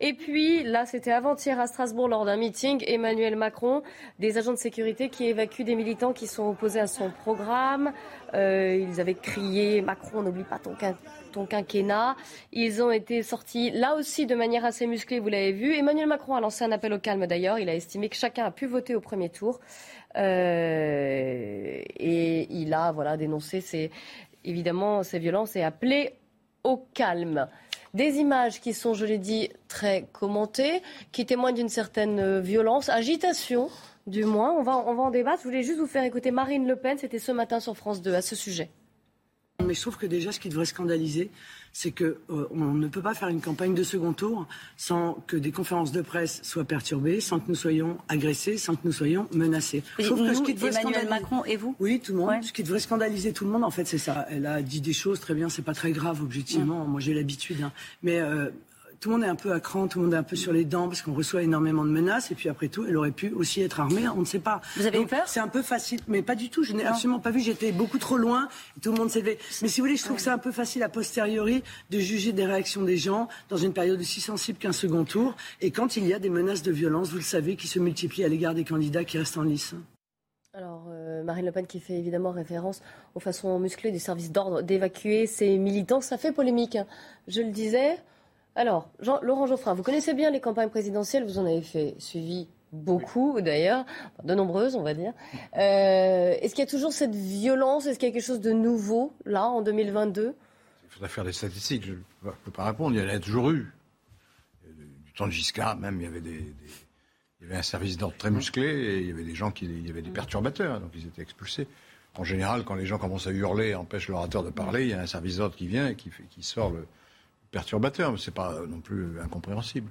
Et puis, là, c'était avant-hier à Strasbourg lors d'un meeting, Emmanuel Macron, des agents de sécurité qui évacuent des militants qui sont opposés à son programme. Euh, ils avaient crié Macron, n'oublie pas ton, ton quinquennat. Ils ont été sortis là aussi de manière assez musclée, vous l'avez vu. Emmanuel Macron a lancé un appel au calme d'ailleurs. Il a estimé que chacun a pu voter au premier tour. Euh, et il a voilà dénoncé évidemment ces violences et appelé au calme. Des images qui sont, je l'ai dit, très commentées, qui témoignent d'une certaine euh, violence, agitation, du moins. On va, on va en débattre. Je voulais juste vous faire écouter Marine Le Pen, c'était ce matin sur France 2 à ce sujet. Mais je trouve que déjà, ce qui devrait scandaliser, c'est qu'on euh, ne peut pas faire une campagne de second tour sans que des conférences de presse soient perturbées, sans que nous soyons agressés, sans que nous soyons menacés. je trouve que ce qui devrait Emmanuel Macron et vous Oui, tout le monde. Ce qui devrait scandaliser tout le monde, en fait, c'est ça. Elle a dit des choses très bien, c'est pas très grave, objectivement. Moi, j'ai l'habitude. Hein. Mais euh, tout le monde est un peu à cran, tout le monde est un peu sur les dents parce qu'on reçoit énormément de menaces. Et puis après tout, elle aurait pu aussi être armée, on ne sait pas. Vous avez eu peur? C'est un peu facile, mais pas du tout. Je n'ai absolument pas vu. J'étais beaucoup trop loin. Tout le monde s'est levé. Mais si vous voulez, je trouve que c'est un peu facile a posteriori de juger des réactions des gens dans une période aussi sensible qu'un second tour. Et quand il y a des menaces de violence, vous le savez, qui se multiplient à l'égard des candidats qui restent en lice. Alors, euh, Marine Le Pen qui fait évidemment référence aux façons musclées des services d'ordre d'évacuer ses militants, ça fait polémique. Hein. Je le disais, alors, Laurent Geoffrin, vous connaissez bien les campagnes présidentielles, vous en avez fait suivi beaucoup d'ailleurs, de nombreuses on va dire. [LAUGHS] Euh, est-ce qu'il y a toujours cette violence Est-ce qu'il y a quelque chose de nouveau là en 2022 Il faudrait faire des statistiques, je ne peux pas répondre, il y en a toujours eu. Du temps de Giscard même, il y avait, des, il y avait un service d'ordre très musclé et il y avait des gens qui il y avait des perturbateurs, donc ils étaient expulsés. En général, quand les gens commencent à hurler et empêchent l'orateur de parler, il y a un service d'ordre qui vient et qui, qui sort le, perturbateur, mais ce n'est pas non plus incompréhensible.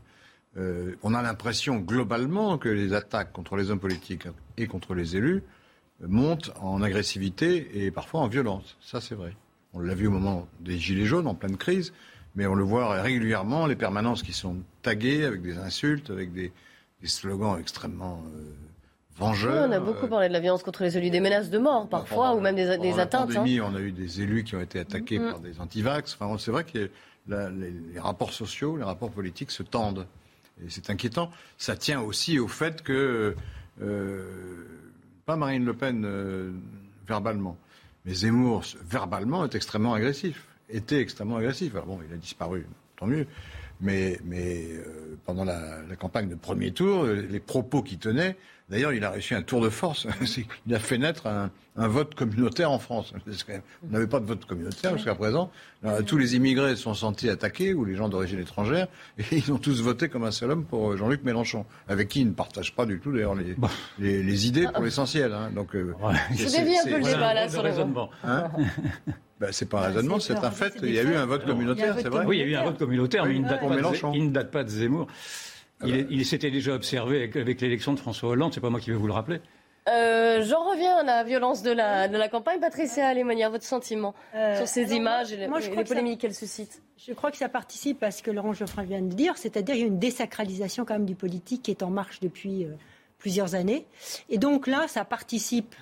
Euh, on a l'impression globalement que les attaques contre les hommes politiques et contre les élus montent en agressivité et parfois en violence. Ça, c'est vrai. On l'a vu au moment des Gilets jaunes, en pleine crise, mais on le voit régulièrement, les permanences qui sont taguées avec des insultes, avec des, slogans extrêmement euh, vengeurs. on a beaucoup parlé de la violence contre les élus, des menaces de mort parfois, ou même des, des atteintes. Hein. Pandémie, On a eu des élus qui ont été attaqués mm-hmm. par des antivax. Enfin, c'est vrai que les, rapports sociaux, les rapports politiques se tendent. Et c'est inquiétant. Ça tient aussi au fait que, euh, pas Marine Le Pen euh, verbalement, mais Zemmour verbalement est extrêmement agressif, était extrêmement agressif. Alors bon, il a disparu, tant mieux. Mais, mais euh, pendant la, la, campagne de premier tour, les propos qu'il tenait D'ailleurs, il a réussi un tour de force. [LAUGHS] il a fait naître un, vote communautaire en France. [LAUGHS] On n'avait pas de vote communautaire jusqu'à présent. tous les immigrés se sont sentis attaqués, ou les gens d'origine étrangère, [LAUGHS] et ils ont tous voté comme un seul homme pour Jean-Luc Mélenchon, avec qui il ne partage pas du tout d'ailleurs les, les, idées pour l'essentiel. Hein. Donc, euh, Je dévie un peu le débat là sur le raisonnement. Hein ben, c'est pas un raisonnement, c'est un fait. Il y a eu un vote communautaire, c'est vrai. Oui, il y a eu un vote communautaire, mais il ne date pas de Zemmour. Il, s'était déjà observé avec, l'élection de François Hollande, c'est pas moi qui vais vous le rappeler. Euh, j'en reviens à la violence de la, de la campagne. Patricia Alémanière, votre sentiment euh, sur ces images et les, polémiques qu'elles suscitent Je crois que ça participe à ce que Laurent Geoffrin vient de dire, c'est-à-dire qu'il y a une désacralisation quand même du politique qui est en marche depuis, euh, plusieurs années. Et donc là, ça participe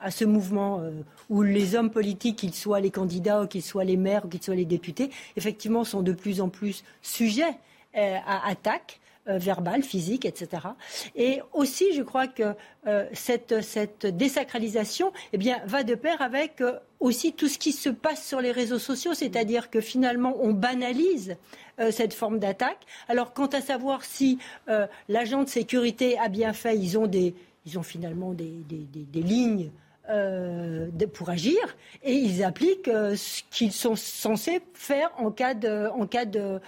à ce mouvement euh, où les hommes politiques, qu'ils soient les candidats, ou qu'ils soient les maires, ou qu'ils soient les députés, effectivement, sont de plus en plus sujets euh, à attaques euh, verbales, physiques, etc. Et aussi, je crois que cette, désacralisation eh bien, va de pair avec aussi tout ce qui se passe sur les réseaux sociaux, c'est-à-dire que finalement, on banalise cette forme d'attaque. Alors, quant à savoir si l'agent de sécurité a bien fait, ils ont, des, ils ont finalement des lignes euh, pour agir et ils appliquent euh, ce qu'ils sont censés faire en cas de, en cas de,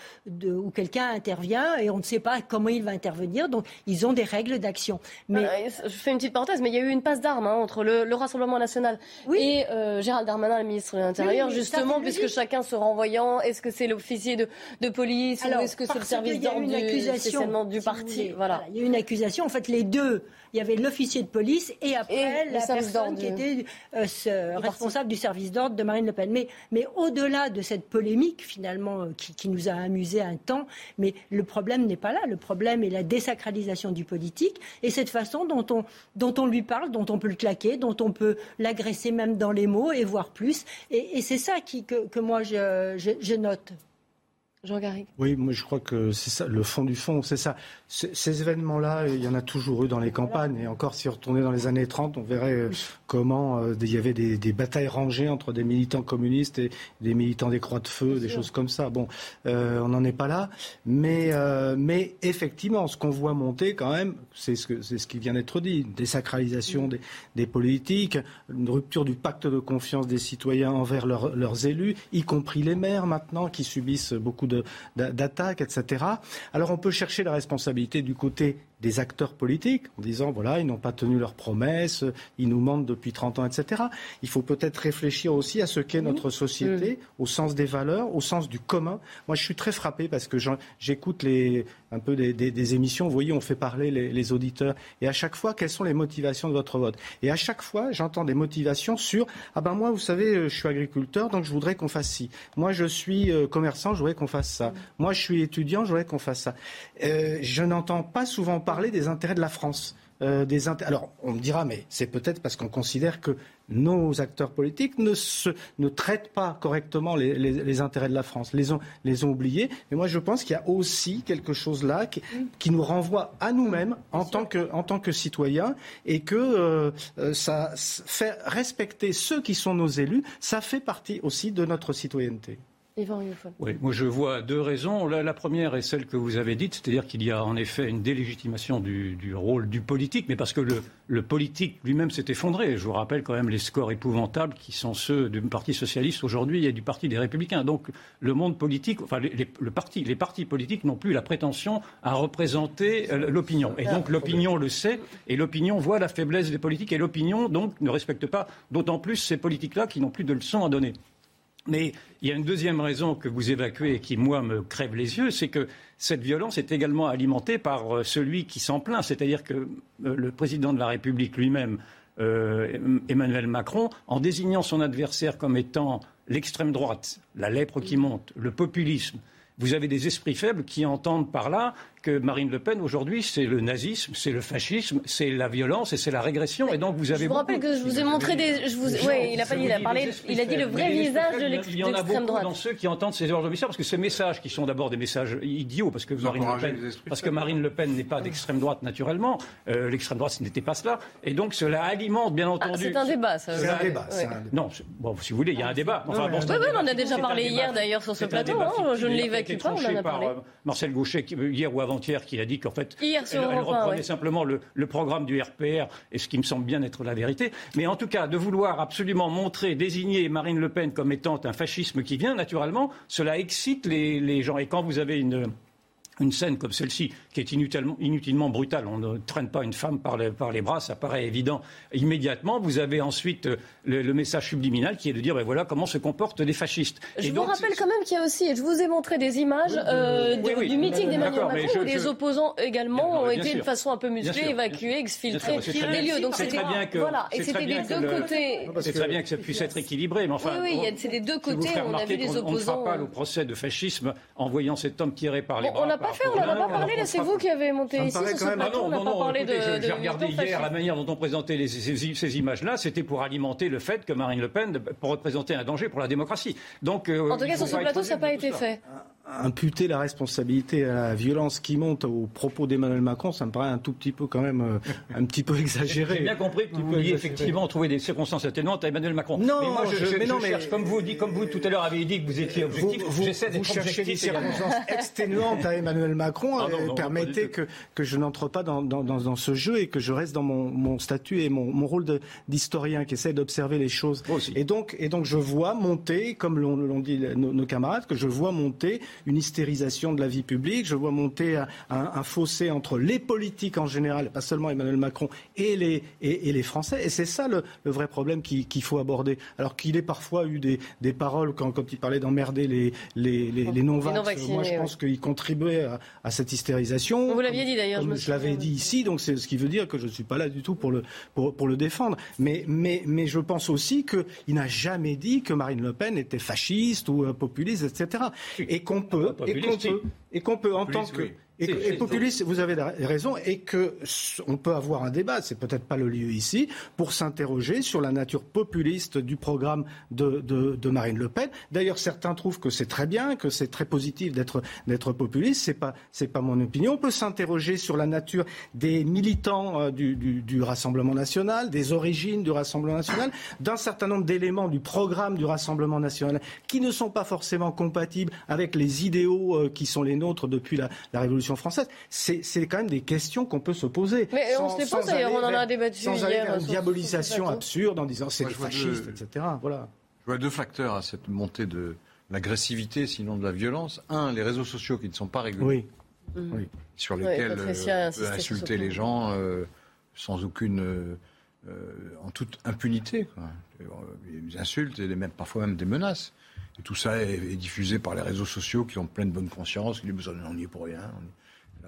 où quelqu'un intervient et on ne sait pas comment il va intervenir. Donc ils ont des règles d'action. Mais euh, je fais une petite parenthèse, mais il y a eu une passe d'armes hein, entre le, Rassemblement national et Gérald Darmanin, le ministre de l'Intérieur, justement, puisque chacun se renvoyant. Est-ce que c'est l'officier de, de, police ou est-ce que c'est le service d'ordre du, du parti? voilà. Il y a une accusation. En fait, les deux il y avait l'officier de police et après la personne qui était euh, responsable du service d'ordre de Marine Le Pen. Mais, mais au-delà de cette polémique, finalement, euh, qui, nous a amusé un temps, mais le problème n'est pas là. Le problème est la désacralisation du politique et cette façon dont on, dont on lui parle, dont on peut le claquer, dont on peut l'agresser même dans les mots et voir plus. Et, c'est ça qui, que, que moi je, je note. Jean Garrigue. Oui, moi je crois que c'est ça, le fond du fond, c'est ça. ces événements-là, il y en a toujours eu dans les campagnes. Et encore, si on retournait dans les années 30, on verrait euh, comment euh, il y avait des, batailles rangées entre des militants communistes et des militants des Croix de Feu, des choses comme ça. Bon, euh, on n'en est pas là. Mais, mais effectivement, ce qu'on voit monter quand même, c'est ce, que, ce qui vient d'être dit. Désacralisation des, des, politiques, une rupture du pacte de confiance des citoyens envers leurs élus, y compris les maires maintenant, qui subissent beaucoup d'attaques, etc. Alors on peut chercher la responsabilité du côté des acteurs politiques en disant voilà, ils n'ont pas tenu leurs promesses, ils nous mentent depuis 30 ans, etc. Il faut peut-être réfléchir aussi à ce qu'est notre société, au sens des valeurs, au sens du commun. Moi, je suis très frappé parce que j'écoute les, un peu des, émissions. Vous voyez, on fait parler les, auditeurs. Et à chaque fois, quelles sont les motivations de votre vote? Et à chaque fois, j'entends des motivations sur ah ben moi, vous savez, je suis agriculteur, donc je voudrais qu'on fasse ci. Moi, je suis euh, commerçant, je voudrais qu'on fasse ça. Moi, je suis étudiant, je voudrais qu'on fasse ça. Euh, je n'entends pas souvent parler des intérêts de la France. Euh, des Alors, on me dira, mais c'est peut-être parce qu'on considère que nos acteurs politiques ne, se, ne traitent pas correctement les, intérêts de la France, les ont, les ont oubliés. Mais moi, je pense qu'il y a aussi quelque chose là qui, nous renvoie à nous-mêmes en tant, que, en tant que citoyens et que euh, euh, ça fait respecter ceux qui sont nos élus, ça fait partie aussi de notre citoyenneté. Oui, moi je vois deux raisons. La, première est celle que vous avez dite, c'est-à-dire qu'il y a en effet une délégitimation du, rôle du politique, mais parce que le, politique lui-même s'est effondré. Je vous rappelle quand même les scores épouvantables qui sont ceux du Parti socialiste aujourd'hui et du Parti des Républicains. Donc le monde politique, enfin le parti, les partis politiques n'ont plus la prétention à représenter euh, l'opinion. Et donc l'opinion le sait, et l'opinion voit la faiblesse des politiques, et l'opinion donc ne respecte pas d'autant plus ces politiques-là qui n'ont plus de leçons à donner. Mais il y a une deuxième raison que vous évacuez et qui, moi, me crève les yeux, c'est que cette violence est également alimentée par euh, celui qui s'en plaint, c'est-à-dire que euh, le président de la République lui-même, euh, Emmanuel Macron, en désignant son adversaire comme étant l'extrême droite, la lèpre qui monte, le populisme, vous avez des esprits faibles qui entendent par là que Marine Le Pen, aujourd'hui, c'est le nazisme, c'est le fascisme, c'est la violence et c'est la régression. Et donc, vous avez. Je vous rappelle que je vous ai montré des. Je vous... Oui, il a pas dit, il a parlé. Il a dit le vrai visage de l'extrême droite. Il y en a beaucoup dans ceux qui entendent ces ordres de parce que ces messages qui sont d'abord des messages idiots, parce que Marine Le Pen, parce que Marine Le Pen n'est pas d'extrême droite naturellement. Euh, l'extrême droite, ce n'était pas cela. Et donc, cela alimente, bien ah, entendu. c'est un débat, ça. C'est un débat. Non, bon, si vous voulez, il y a un débat. Enfin, bon, oui, oui, on a déjà parlé hier d'ailleurs sur ce plateau. Hein, je ne l'évacue pas, on en a parlé. Euh, Marcel Gauchet, hier ou qui a dit qu'en fait, Hier, elle, reprenait simplement le, programme du RPR, et ce qui me semble bien être la vérité. Mais en tout cas, de vouloir absolument montrer, désigner Marine Le Pen comme étant un fascisme qui vient, naturellement, cela excite les gens. Et quand vous avez une une scène comme celle-ci, qui est inutilement, inutilement, brutale, on ne traîne pas une femme par les, par les, bras, ça paraît évident immédiatement. Vous avez ensuite euh, le, message subliminal qui est de dire ben voilà comment se comportent les fascistes. Je vous rappelle quand même qu'il y a aussi, et je vous ai montré des images euh, du meeting d'Emmanuel Macron où les opposants également ont été de façon un peu musclée, évacués, exfiltrés des lieux. Donc c'était voilà, et c'était des deux côtés. C'est très bien que ça puisse être équilibré, mais enfin, oui, oui, c'est des deux côtés. On a vu des opposants. On ne fera pas le procès de fascisme en voyant cet homme tiré par les bras pas fait, on n'en a pas parlé. Là, c'est vous qui avez monté ici sur ce plateau. On n'a pas parlé de. J'ai regardé hier la manière dont on présentait ces images-là. C'était pour alimenter le fait que Marine Le Pen pour représenter un danger pour la démocratie. Donc, en tout cas, sur ce plateau, ça n'a pas été fait imputer la responsabilité à la violence qui monte aux propos d'Emmanuel Macron, ça me paraît un tout petit peu quand même euh, un petit peu exagéré. J'ai bien compris que vous vouliez effectivement trouver des circonstances atténuantes à Emmanuel Macron. Non, mais moi je, je, mais non, cherche, comme vous dit, comme vous tout à l'heure avez dit que vous étiez objectif, j'essaie d'être objectif. des circonstances exténuantes à Emmanuel Macron. Ah non, permettez que, que je n'entre pas dans, dans, dans, ce jeu et que je reste dans mon, mon statut et mon, mon rôle d'historien qui essaie d'observer les choses. Et donc, et donc je vois monter, comme l'ont dit nos, nos camarades, que je vois monter une hystérisation de la vie publique. Je vois monter un, un, fossé entre les politiques en général, pas seulement Emmanuel Macron, et les, et, les Français. Et c'est ça le, le, vrai problème qu'il faut aborder. Alors qu'il ait parfois eu des, des paroles quand, quand, il parlait d'emmerder les, les, les, les non-vax. Moi, je pense qu'il contribuait à, à, cette hystérisation. Vous l'aviez dit d'ailleurs. Je, je l'avais dit ici, donc c'est ce qui veut dire que je ne suis pas là du tout pour le, pour, pour le défendre. Mais, mais, mais je pense aussi qu'il n'a jamais dit que Marine Le Pen était fasciste ou euh, populiste, etc. Et qu'on peut, et qu'on et qu'on peut en tant que et, populiste, vous avez raison, et que on peut avoir un débat, c'est peut-être pas le lieu ici, pour s'interroger sur la nature populiste du programme de, de, de Marine Le Pen. D'ailleurs, certains trouvent que c'est très bien, que c'est très positif d'être d'être populiste. C'est pas c'est pas mon opinion. On peut s'interroger sur la nature des militants euh, du, du, du, Rassemblement national, des origines du Rassemblement national, d'un certain nombre d'éléments du programme du Rassemblement national qui ne sont pas forcément compatibles avec les idéaux euh, qui sont les nôtres depuis la, la Révolution française. C'est quand même des questions qu'on peut se poser. Mais on se les pose d'ailleurs, on en a débattu sans hier. Aller une diabolisation absurde en disant c'est des fascistes, etc. Voilà. Je vois deux facteurs à cette montée de l'agressivité, sinon de la violence. Un, les réseaux sociaux qui ne sont pas régulés. Oui. Mm. Sur lesquels euh, on peut insulter les gens euh, sans aucune. Euh, en toute impunité. Quoi. Des insultes et même, parfois même des menaces. Et tout ça est, diffusé par les réseaux sociaux qui ont plein de bonne conscience, qui disent on n'y est pour rien.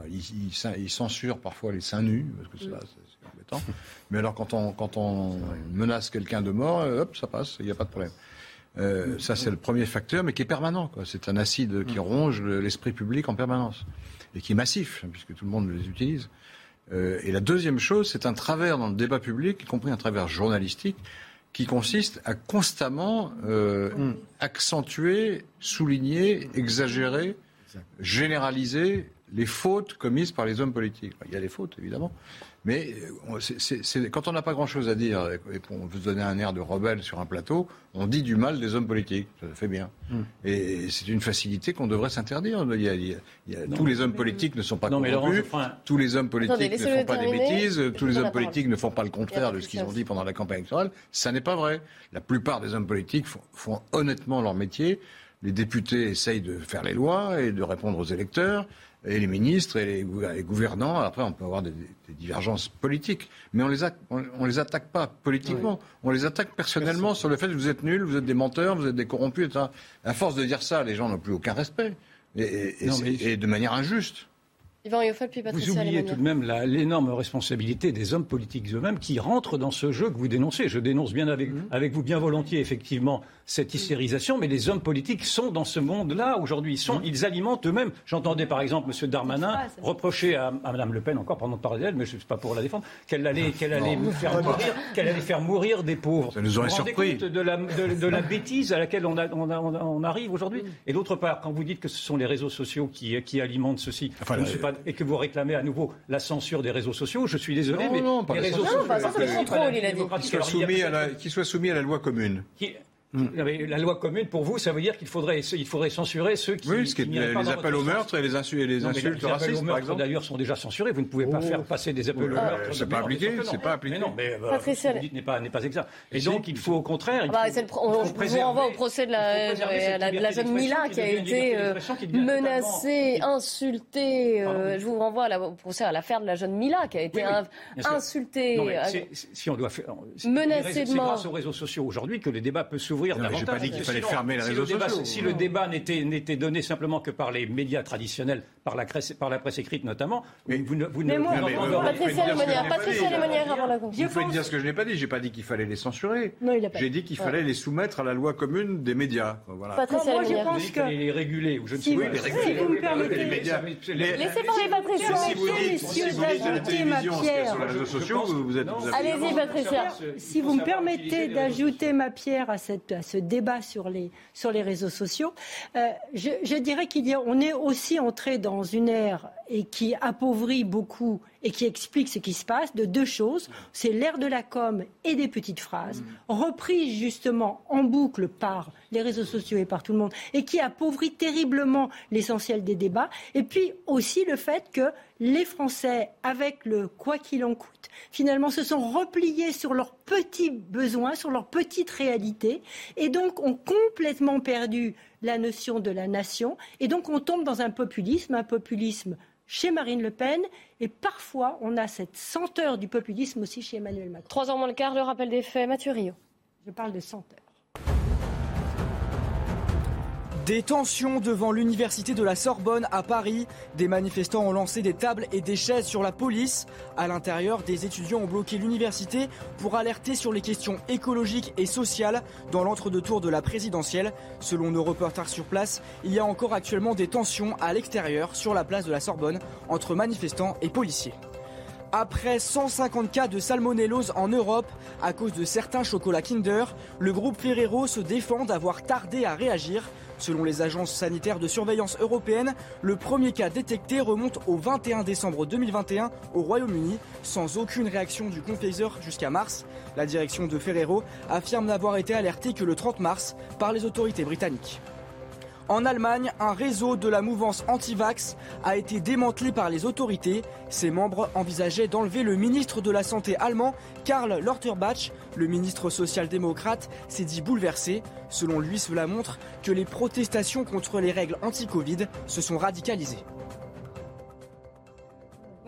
ils, censurent parfois les seins nus, parce que c'est embêtant. Mais alors quand on, quand on menace quelqu'un de mort, euh, hop, ça passe, il n'y a pas de problème. Euh, ça, c'est le premier facteur, mais qui est permanent. C'est un acide qui ronge l'esprit public en permanence et qui est massif, puisque tout le monde les utilise. Euh, et la deuxième chose, c'est un travers dans le débat public, y compris un travers journalistique, qui consiste à constamment euh, mm. accentuer, souligner, exagérer, généraliser les fautes commises par les hommes politiques. Il y a des fautes, évidemment, mais euh, quand on n'a pas grand-chose à dire et qu'on veut donner un air de rebelle sur un plateau, on dit du mal des hommes politiques. Ça fait bien. Hmm. Et c'est une facilité qu'on devrait s'interdire. tous les hommes politiques ne sont pas corrompus. Tous les hommes politiques ne font pas des bêtises. Tous les hommes politiques ne font pas le contraire de ce qu'ils ont dit pendant la campagne électorale. Ça n'est pas vrai. La plupart des hommes politiques font honnêtement leur métier. Les députés essayent de faire les lois et de répondre aux électeurs et les ministres et les, gouvernants. Après, on peut avoir des, divergences politiques, mais on les, on, les attaque pas politiquement. On les attaque personnellement sur le fait que vous êtes nuls, vous êtes des menteurs, vous êtes des corrompus, etc. À force de dire ça, les gens n'ont plus aucun respect et de manière injuste. Vous oubliez tout de même l'énorme responsabilité des hommes politiques eux-mêmes qui rentrent dans ce jeu que vous dénoncez. Je dénonce bien avec, mhm. avec vous bien volontiers, effectivement, cette hystérisation, mais les hommes politiques sont dans ce monde-là aujourd'hui. Ils, sont, ils alimentent eux-mêmes. J'entendais par exemple M. Darmanin reprocher à, Mme Le Pen, encore pendant de parler d'elle, mais je ne suis pas pour la défendre, qu'elle allait, qu'elle allait, faire mourir, qu'elle allait faire mourir des pauvres. Ça nous aurait vous surpris. Compte de la, de, la [LAUGHS] bêtise à laquelle on, a, on, on, arrive aujourd'hui. Et d'autre part, quand vous dites que ce sont les réseaux sociaux qui, qui alimentent ceci, je ne suis pas et que vous réclamez à nouveau la censure des réseaux sociaux, je suis désolé, mais les réseaux sociaux. Qui soit soumis à la loi commune. La loi commune, pour vous, ça veut dire qu'il faudrait, il faudrait censurer ceux qui. Oui, ce qui est, les appels au meurtre et les insultes, et les insultes racistes, appels au meurtre, d'ailleurs, sont déjà censurés. Vous ne pouvez pas oh. faire passer des appels au meurtre. C'est pas appliqué, c'est pas appliqué. Mais non, mais euh, ce vous dites n'est pas, n'est pas exact. Et donc, il faut au contraire. Ah bah, on vous renvoie au procès de la, jeune Mila qui a été euh, menacée, insultée. Euh, je vous renvoie au procès à l'affaire de la jeune Mila qui a été insultée. Si on doit menacée de mort. C'est grâce aux réseaux sociaux aujourd'hui que le débat peut s'ouvrir l'ouvrir davantage. J'ai pas dit qu'il fallait fermer les réseaux sociaux. Si le débat n'était donné simplement que par les médias traditionnels, par la presse, par la presse écrite notamment, mais vous ne. Vous mais moi, Patricia Lémonière, Patricia Lémonière avant la Vous pouvez dire ce que je n'ai pas dit. J'ai pas dit qu'il fallait les censurer. J'ai dit qu'il fallait les soumettre à la loi commune des médias. Voilà. Patricia moi, je pense que les réguler ou je ne sais pas. Si vous me permettez, laissez parler Patricia. Si vous dites, si vous la télévision a sur les réseaux sociaux, vous êtes. Allez-y, Patricia. Si vous me permettez d'ajouter ma pierre à ce débat sur les sur les réseaux sociaux, je dirais qu'il est aussi entré dans une ère et qui appauvrit beaucoup et qui explique ce qui se passe de deux choses. C'est l'ère de la com et des petites phrases, reprises justement en boucle par les réseaux sociaux et par tout le monde, et qui appauvrit terriblement l'essentiel des débats. Et puis aussi le fait que les Français, avec le quoi qu'il en coûte, finalement se sont repliés sur leurs petits besoins, sur leurs petites réalités, et donc ont complètement perdu la notion de la nation. Et donc on tombe dans un populisme, un populisme chez Marine Le Pen. Et parfois, on a cette senteur du populisme aussi chez Emmanuel Macron. Trois ans moins le quart, le rappel des faits. Mathieu Rio. Je parle de senteur. Des tensions devant l'université de la Sorbonne à Paris. Des manifestants ont lancé des tables et des chaises sur la police. À l'intérieur, des étudiants ont bloqué l'université pour alerter sur les questions écologiques et sociales dans l'entre-deux-tours de la présidentielle. Selon nos reporters sur place, il y a encore actuellement des tensions à l'extérieur sur la place de la Sorbonne entre manifestants et policiers. Après 150 cas de salmonellose en Europe à cause de certains chocolats Kinder, le groupe Ferrero se défend d'avoir tardé à réagir. Selon les agences sanitaires de surveillance européennes, le premier cas détecté remonte au 21 décembre 2021 au Royaume-Uni, sans aucune réaction du confiseur jusqu'à mars. La direction de Ferrero affirme n'avoir été alertée que le 30 mars par les autorités britanniques. En Allemagne, un réseau de la mouvance anti-vax a été démantelé par les autorités. Ses membres envisageaient d'enlever le ministre de la Santé allemand, Karl Lauterbach. Le ministre social-démocrate s'est dit bouleversé. Selon lui, cela montre que les protestations contre les règles anti-Covid se sont radicalisées.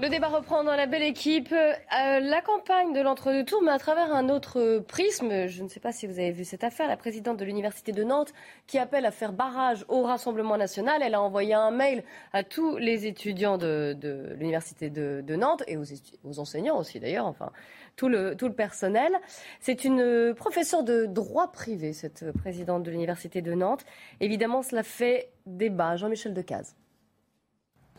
Le débat reprend dans la belle équipe. Euh, la campagne de l'entre-deux-tours, mais à travers un autre prisme. Je ne sais pas si vous avez vu cette affaire. La présidente de l'Université de Nantes qui appelle à faire barrage au Rassemblement national. Elle a envoyé un mail à tous les étudiants de, l'Université de, Nantes et aux, enseignants aussi d'ailleurs, enfin tout le, tout le personnel. C'est une professeure de droit privé, cette présidente de l'Université de Nantes. Évidemment, cela fait débat. Jean-Michel Decaze.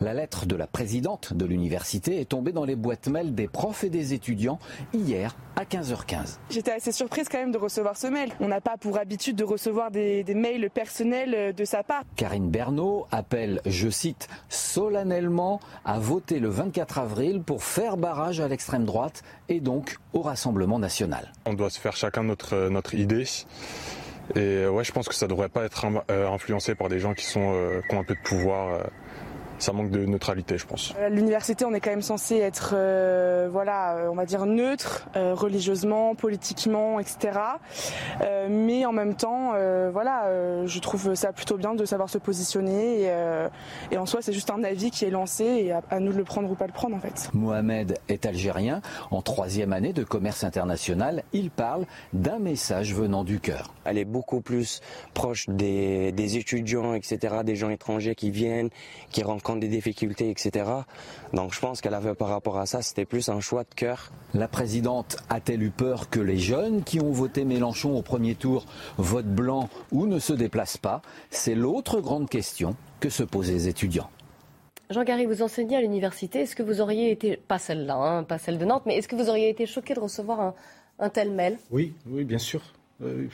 La lettre de la présidente de l'université est tombée dans les boîtes mail des profs et des étudiants hier à 15h15. J'étais assez surprise quand même de recevoir ce mail. On n'a pas pour habitude de recevoir des, mails personnels de sa part. Karine Bernot appelle, je cite, solennellement à voter le 24 avril pour faire barrage à l'extrême droite et donc au Rassemblement national. On doit se faire chacun notre, notre idée. Et ouais, je pense que ça ne devrait pas être euh, influencé par des gens qui, sont, euh, qui ont un peu de pouvoir euh, ça manque de neutralité, je pense. À l'université, on est quand même censé être, euh, voilà, euh, on va dire neutre, euh, religieusement, politiquement, etc. mais en même temps, voilà, je trouve ça plutôt bien de savoir se positionner. Et, en soi, c'est juste un avis qui est lancé et à, à, nous de le prendre ou pas le prendre, en fait. Mohamed est algérien. En troisième année de commerce international, il parle d'un message venant du cœur. Elle est beaucoup plus proche des, des étudiants, etc., des gens étrangers qui viennent, qui rencontrent des difficultés, etc. Donc je pense qu'elle avait par rapport à ça, c'était plus un choix de cœur. La présidente a-t-elle eu peur que les jeunes qui ont voté Mélenchon au premier tour votent blanc ou ne se déplacent pas? C'est l'autre grande question que se posent les étudiants. Jean-Garry, vous enseignez à l'université. Est-ce que vous auriez été, pas celle-là, hein, pas celle de Nantes, mais est-ce que vous auriez été choqué de recevoir un, tel mail? Oui, oui, bien sûr. Euh,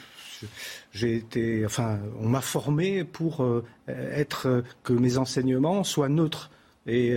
j'ai été, enfin, on m'a formé pour euh, être euh, que mes enseignements soient neutres. Et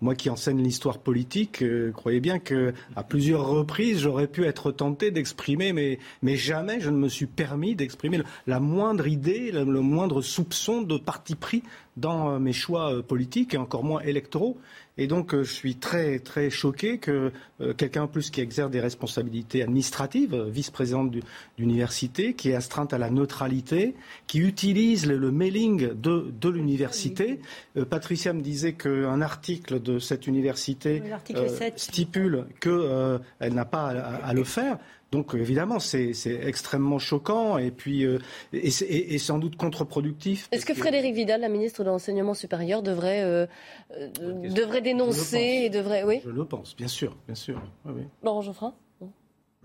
moi qui enseigne l'histoire politique, croyez bien que à plusieurs reprises j'aurais pu être tenté d'exprimer, mais, mais jamais je ne me suis permis d'exprimer la moindre idée, le, moindre soupçon de parti pris dans mes choix politiques et encore moins électoraux. Et donc, euh, je suis très, très choqué que euh, quelqu'un en plus qui exerce des responsabilités administratives, euh, vice-présidente d'université, qui est astreinte à la neutralité, qui utilise le, mailing de, de l'université. Patricia me disait qu'un article de cette université stipule qu'elle n'a pas à, le faire. Donc évidemment, c'est extrêmement choquant et puis et, sans doute contre-productif. Est-ce que Frédéric Vidal, la ministre de l'enseignement supérieur, devrait devrait dénoncer et devrait oui Je le pense, bien sûr, bien sûr. Oui, Laurent Geoffrin?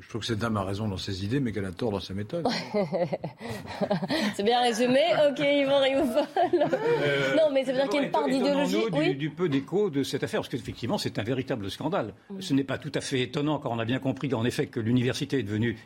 Je trouve que cette dame a raison dans ses idées, mais qu'elle a tort dans sa méthode. [LAUGHS] c'est bien résumé. Ok, Yvan Rioufol. Euh, non, mais ça veut dire qu'il y a une part d'idéologie. Oui. Du, peu d'écho de cette affaire, parce qu'effectivement, c'est un véritable scandale. Ce n'est pas tout à fait étonnant quand on a bien compris, en effet, que l'université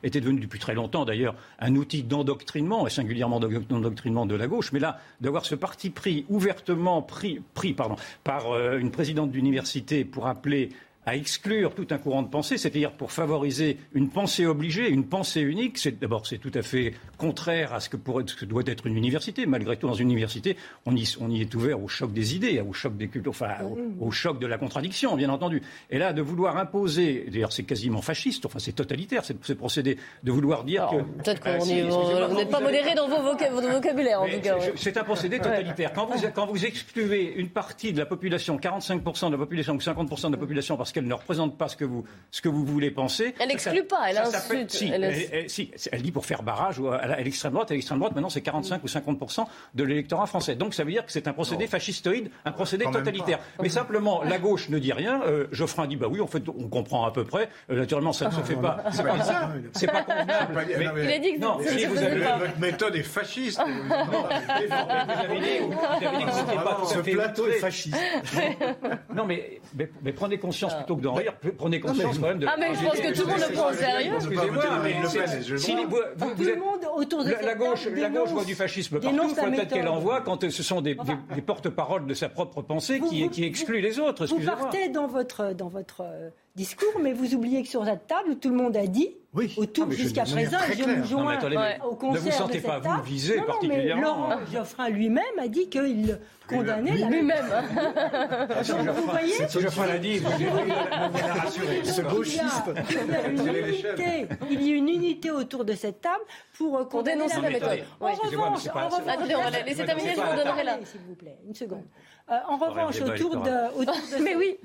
était devenue depuis très longtemps, d'ailleurs, un outil d'endoctrinement, et singulièrement d'endoctrinement de la gauche. Mais là, d'avoir ce parti pris ouvertement pris, pris pardon, par euh, une présidente d'université pour appeler à exclure tout un courant de pensée, c'est-à-dire pour favoriser une pensée obligée, une pensée unique. C'est, d'abord, c'est tout à fait contraire à ce que, pourrait, ce que doit être une université. Malgré tout, dans une université, on y, on y est ouvert au choc des idées, au choc des cultures, enfin, au, choc de la contradiction, bien entendu. Et là, de vouloir imposer, d'ailleurs, c'est quasiment fasciste, enfin, c'est totalitaire, c'est, procédé, de vouloir dire que. Peut-être qu'on bah, vous n'êtes pas modéré dans vos vocabulaire, en tout cas. C'est, un procédé totalitaire. Quand, vous, quand vous excluez une partie de la population, 45% de la population ou 50% de la population, parce qu'elle ne représente pas ce que vous, ce que vous voulez penser. Elle n'exclut pas, elle insulte. Si elle, si, elle, dit pour faire barrage à l'extrême droite. À l'extrême droite, maintenant, c'est 45 ou 50 de l'électorat français. Donc ça veut dire que c'est un procédé fascistoïde, un procédé totalitaire. Mais simplement, la gauche ne dit rien. Euh, Geoffrin dit bah oui, en fait, on comprend à peu près. Euh, naturellement, ça ne se fait pas. C'est pas ça. C'est pas convenable. Il a dit que non. Si vous avez votre méthode est fasciste. Non, [LAUGHS] vous avez dit que c'était pas tout Ce plateau est fasciste. Non, mais prenez conscience plutôt que d'en rire prenez conscience quand même de. Ah, mais je pense que tout le monde le prend au sérieux. Excusez-moi, mais tout le monde autour de la gauche, la gauche voit du fascisme partout. Peut-être qu'elle en voit quand ce sont des porte-paroles de sa propre pensée qui excluent les autres. Vous partez dans votre dans votre euh, discours, mais vous oubliez que sur cette table, tout le monde a dit oui. autour ah, jusqu'à présent, je me joins au concert Ne vous sentez pas vous visé particulièrement. Laurent Geoffrin lui-même a dit qu'il condamnait lui-même. vous voyez Si Geoffrin l'a dit, vous l'a rassuré. Ce gauchiste. Il y a une unité autour de cette table pour condamner la méthode. En revanche, attendez, on va laisser terminer, je vous donnerai là. S'il vous plaît, une seconde. Euh, en revanche, autour de... [LAUGHS] Mais oui.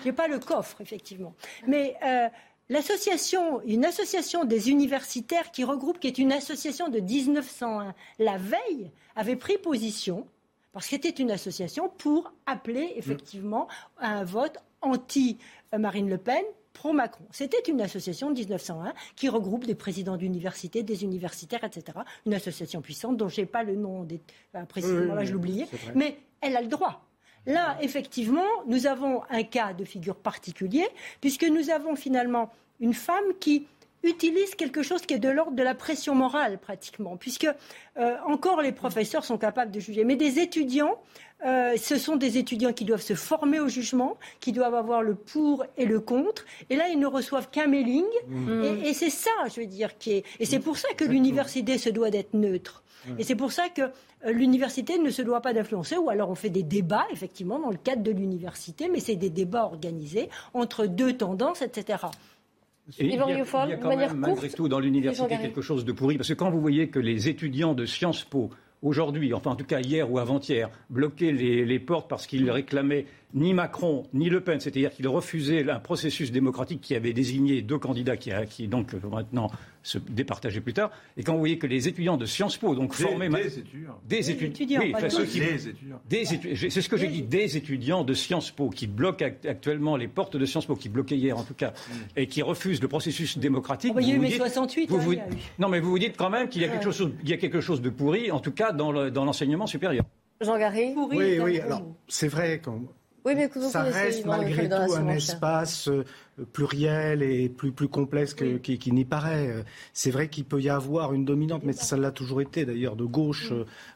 Je n'ai pas le coffre, effectivement. Mais euh, l'association, une association des universitaires qui regroupe, qui est une association de 1901, la veille, avait pris position, parce que c'était une association, pour appeler effectivement à un vote anti-Marine Le Pen, pro-Macron. C'était une association de 1901 qui regroupe des présidents d'universités, des universitaires, etc. Une association puissante dont je n'ai pas le nom des... précisément, là je l'oubliais, mais elle a le droit. Là, effectivement, nous avons un cas de figure particulier, puisque nous avons finalement une femme qui utilise quelque chose qui est de l'ordre de la pression morale pratiquement, puisque euh, encore les professeurs sont capables de juger, mais des étudiants, euh, ce sont des étudiants qui doivent se former au jugement, qui doivent avoir le pour et le contre, et là ils ne reçoivent qu'un mailing, mmh. et, c'est ça, je veux dire, qui est, et c'est pour ça que l'université se doit d'être neutre. Et c'est pour ça que euh, l'université ne se doit pas d'influencer, ou alors on fait des débats, effectivement, dans le cadre de l'université, mais c'est des débats organisés entre deux tendances, etc. il y a, quand même, malgré tout, dans l'université, quelque chose de pourri. Parce que quand vous voyez que les étudiants de Sciences Po, aujourd'hui, enfin en tout cas hier ou avant-hier, bloquaient les portes parce qu'ils réclamaient ni Macron ni Le Pen, c'est-à-dire qu'ils refusaient un processus démocratique qui avait désigné deux candidats qui, qui donc vont maintenant se départager plus tard. Et quand vous voyez que les étudiants de Sciences Po, donc formés des, étudiants, des, étudiants, oui, des étudiants, c'est ce que j'ai dit, des étudiants de Sciences Po qui bloquent actuellement les portes de Sciences Po, qui bloquaient hier en tout cas, mm. et qui refusent le processus démocratique. il y a eu mai 68. Vous, non, mais vous vous dites quand même qu'il y a quelque chose, il y a quelque chose de pourri, en tout cas dans l'enseignement supérieur. Jean Garry? Oui, oui. Alors c'est vrai quand oui, mais ça reste malgré tout un espace euh, pluriel et plus, plus complexe qu'il qui, n'y paraît. C'est vrai qu'il peut y avoir une dominante, mais ça l'a toujours été d'ailleurs, de gauche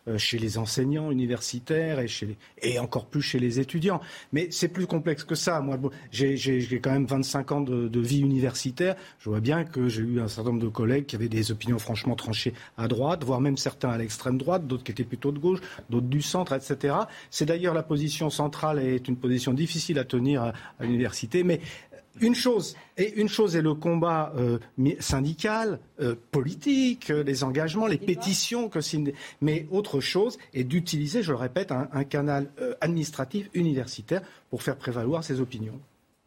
euh, chez les enseignants universitaires et, chez et encore plus chez les étudiants. Mais c'est plus complexe que ça. Moi, j'ai quand même 25 ans de, de, vie universitaire. Je vois bien que j'ai eu un certain nombre de collègues qui avaient des opinions franchement tranchées à droite, voire même certains à l'extrême droite, d'autres qui étaient plutôt de gauche, d'autres du centre, etc. C'est d'ailleurs la position centrale et est une position difficile à tenir à, à l'université. Mais une chose, et une chose est le combat euh, syndical, euh, politique, euh, les engagements, les pétitions, que mais autre chose est d'utiliser, je le répète, un, canal administratif universitaire pour faire prévaloir ses opinions.